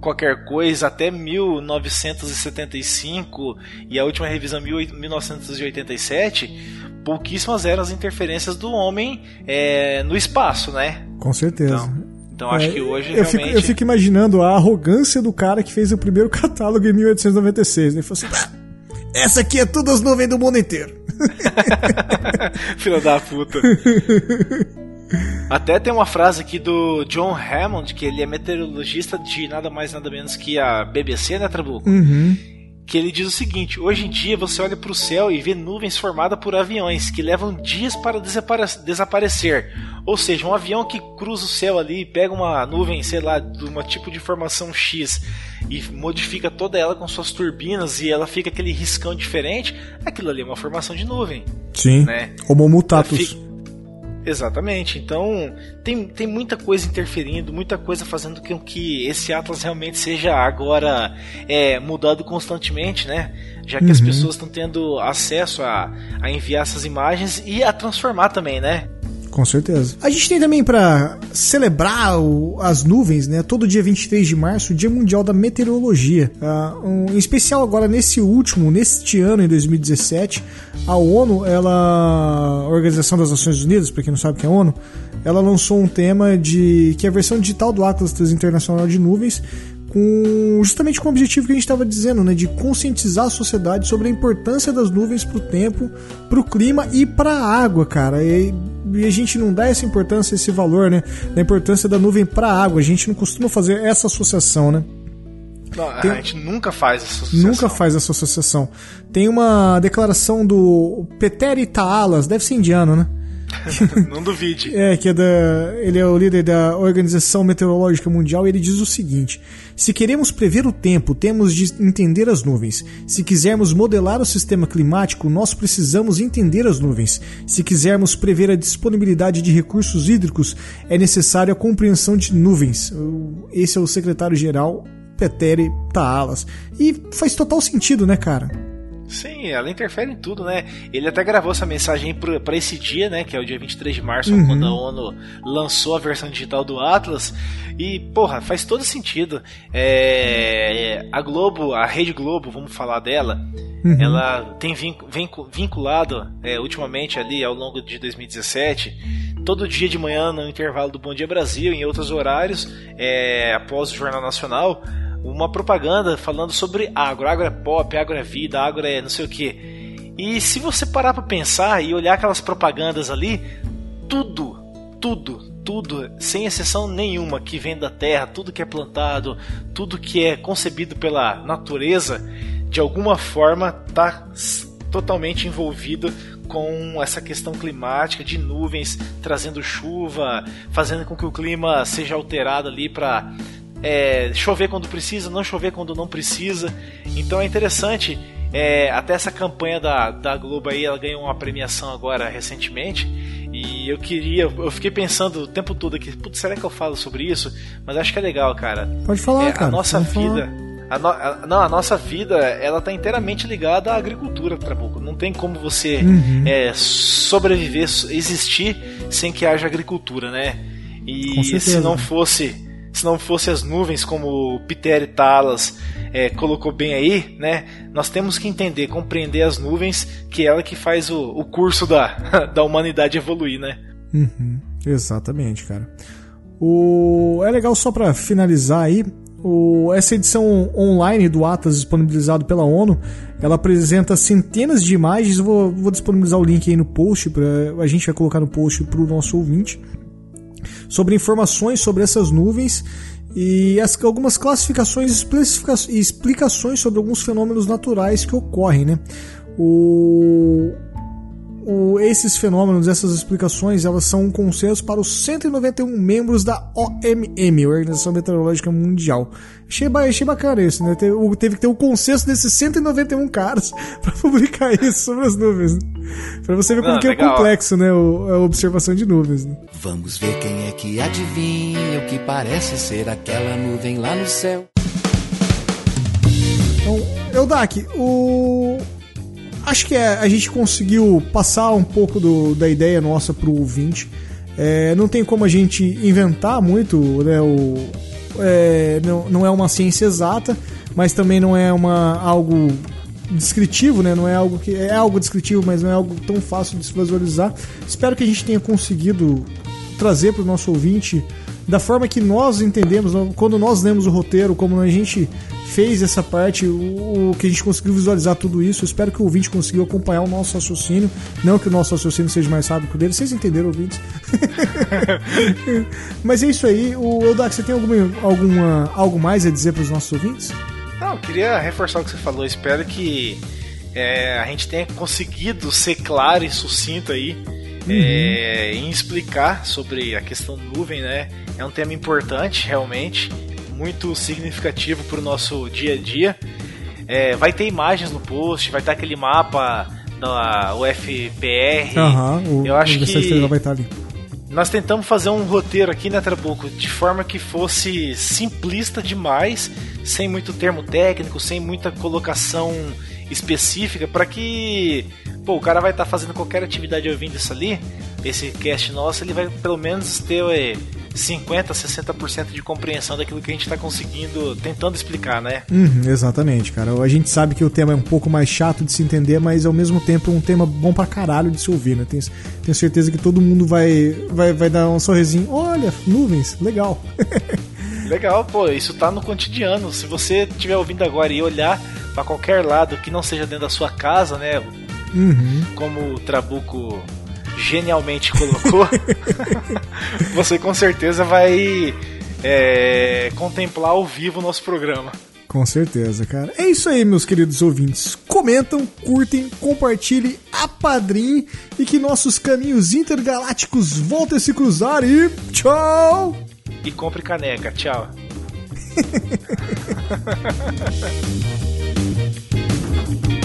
[SPEAKER 2] qualquer coisa até 1975 e a última revisão 1987, pouquíssimas eram as interferências do homem é, no espaço, né?
[SPEAKER 1] Com certeza.
[SPEAKER 2] Então, então acho é, que hoje
[SPEAKER 1] eu
[SPEAKER 2] realmente...
[SPEAKER 1] Fico, eu fico imaginando a arrogância do cara que fez o primeiro *laughs* catálogo em 1896. Né? Ele falou assim, ah, essa aqui é todas as nuvens do mundo inteiro. *laughs*
[SPEAKER 2] Filha da puta. *laughs* Até tem uma frase aqui do John Hammond, que ele é meteorologista de nada mais nada menos que a BBC, né, Trabuco?
[SPEAKER 1] Uhum.
[SPEAKER 2] Que ele diz o seguinte: hoje em dia você olha para o céu e vê nuvens formadas por aviões que levam dias para desaparecer. Ou seja, um avião que cruza o céu ali, pega uma nuvem, sei lá, de um tipo de formação X e modifica toda ela com suas turbinas e ela fica aquele riscão diferente, aquilo ali é uma formação de nuvem.
[SPEAKER 1] Sim.
[SPEAKER 2] Né?
[SPEAKER 1] Homo mutatus.
[SPEAKER 2] Exatamente. Então tem, tem muita coisa interferindo, muita coisa fazendo com que esse Atlas realmente seja agora é, mudado constantemente, né? Já que uhum. as pessoas estão tendo acesso a, a enviar essas imagens e a transformar também, né?
[SPEAKER 1] Com certeza. A gente tem também para celebrar o, as nuvens, né? Todo dia 23 de março, o Dia Mundial da Meteorologia. Uh, um, em especial agora nesse último, neste ano, em 2017, a ONU, ela, a Organização das Nações Unidas, para quem não sabe o que é a ONU, ela lançou um tema de que é a versão digital do Atlas Internacional de Nuvens, com justamente com o objetivo que a gente estava dizendo, né, de conscientizar a sociedade sobre a importância das nuvens para o tempo, para o clima e para a água, cara. E, e, a gente não dá essa importância, esse valor, né, da importância da nuvem para a água. A gente não costuma fazer essa associação, né?
[SPEAKER 2] Não, Tem... A gente nunca faz essa associação.
[SPEAKER 1] Nunca faz essa associação. Tem uma declaração do Peteri Taalas, deve ser indiano, né? *laughs*
[SPEAKER 2] Não duvide.
[SPEAKER 1] É, que é da, ele é o líder da Organização Meteorológica Mundial e ele diz o seguinte: Se queremos prever o tempo, temos de entender as nuvens. Se quisermos modelar o sistema climático, nós precisamos entender as nuvens. Se quisermos prever a disponibilidade de recursos hídricos, é necessária a compreensão de nuvens. Esse é o secretário-geral Petere Taalas. E faz total sentido, né, cara?
[SPEAKER 2] Sim, ela interfere em tudo, né? Ele até gravou essa mensagem para esse dia, né? Que é o dia 23 de março, uhum. quando a ONU lançou a versão digital do Atlas. E, porra, faz todo sentido. É, a Globo, a Rede Globo, vamos falar dela, uhum. ela tem vinculado é, ultimamente ali ao longo de 2017, todo dia de manhã no intervalo do Bom Dia Brasil, em outros horários, é, após o Jornal Nacional uma propaganda falando sobre agro. Agro é pop, agro é vida, agro é não sei o que. E se você parar para pensar e olhar aquelas propagandas ali, tudo, tudo, tudo, sem exceção nenhuma, que vem da terra, tudo que é plantado, tudo que é concebido pela natureza, de alguma forma está totalmente envolvido com essa questão climática de nuvens trazendo chuva, fazendo com que o clima seja alterado ali para é, chover quando precisa, não chover quando não precisa. Então é interessante. É, até essa campanha da, da Globo aí, ela ganhou uma premiação agora recentemente. E eu queria, eu fiquei pensando o tempo todo aqui, putz, será que eu falo sobre isso? Mas acho que é legal, cara.
[SPEAKER 1] Pode falar,
[SPEAKER 2] é,
[SPEAKER 1] cara.
[SPEAKER 2] A nossa vida. A, no, a, não, a nossa vida, ela tá inteiramente ligada à agricultura, Trabuco. Não tem como você uhum. é, sobreviver, existir sem que haja agricultura, né? E se não fosse se não fosse as nuvens, como o Peter Talas é, colocou bem aí, né? Nós temos que entender, compreender as nuvens, que é ela que faz o, o curso da, *laughs* da humanidade evoluir, né?
[SPEAKER 1] Uhum, exatamente, cara. O... É legal só para finalizar aí, o... essa edição online do Atlas disponibilizado pela ONU, ela apresenta centenas de imagens. Vou, vou disponibilizar o link aí no post, pra... a gente vai colocar no post para o nosso ouvinte sobre informações sobre essas nuvens e as, algumas classificações e explicações sobre alguns fenômenos naturais que ocorrem. Né? O, o, esses fenômenos, essas explicações, elas são um consenso para os 191 membros da OMM, Organização Meteorológica Mundial. Achei, achei bacana isso, né? Teve, teve que ter o um consenso desses 191 caras *laughs* para publicar isso sobre as nuvens. Né? Para você ver como Não, que é complexo, né? O, a observação de nuvens. Né?
[SPEAKER 3] Vamos ver quem é que adivinha o que parece ser aquela nuvem lá no céu.
[SPEAKER 1] Então, Eudak, o acho que é, a gente conseguiu passar um pouco do, da ideia nossa pro ouvinte. É, não tem como a gente inventar muito, né? O, é, não, não é uma ciência exata, mas também não é uma, algo descritivo, né? Não é algo que é algo descritivo, mas não é algo tão fácil de se visualizar. Espero que a gente tenha conseguido trazer para o nosso ouvinte da forma que nós entendemos, quando nós lemos o roteiro, como a gente fez essa parte, o, que a gente conseguiu visualizar tudo isso. Eu espero que o ouvinte conseguiu acompanhar o nosso raciocínio. Não que o nosso raciocínio seja mais rápido que o dele. Vocês entenderam, ouvintes? *laughs* Mas é isso aí. O Eldax, você tem alguma, alguma, algo mais a dizer para os nossos ouvintes?
[SPEAKER 2] Não, eu queria reforçar o que você falou. Eu espero que é, a gente tenha conseguido ser claro e sucinto aí uhum. é, em explicar sobre a questão nuvem, né? É um tema importante, realmente muito significativo para o nosso dia a dia. É, vai ter imagens no post, vai estar aquele mapa da UFPR.
[SPEAKER 1] Uhum,
[SPEAKER 2] Eu acho que
[SPEAKER 1] vai estar ali.
[SPEAKER 2] Nós tentamos fazer um roteiro aqui, né, Trabuco, de forma que fosse simplista demais, sem muito termo técnico, sem muita colocação específica, para que pô, o cara vai estar fazendo qualquer atividade ouvindo isso ali, esse cast nosso, ele vai pelo menos ter é, 50, 60% de compreensão daquilo que a gente está conseguindo, tentando explicar, né?
[SPEAKER 1] Uhum, exatamente, cara. A gente sabe que o tema é um pouco mais chato de se entender, mas ao mesmo tempo é um tema bom pra caralho de se ouvir, né? Tenho, tenho certeza que todo mundo vai, vai, vai dar um sorrisinho. Olha, nuvens, legal. *laughs*
[SPEAKER 2] legal, pô, isso tá no cotidiano. Se você estiver ouvindo agora e olhar para qualquer lado que não seja dentro da sua casa, né?
[SPEAKER 1] Uhum.
[SPEAKER 2] Como o Trabuco genialmente colocou, *laughs* você com certeza vai é, contemplar ao vivo o nosso programa.
[SPEAKER 1] Com certeza, cara. É isso aí, meus queridos ouvintes. Comentam, curtem, compartilhem, apadrinhem e que nossos caminhos intergalácticos voltem a se cruzar e tchau!
[SPEAKER 2] E compre caneca, tchau. *laughs* thank you.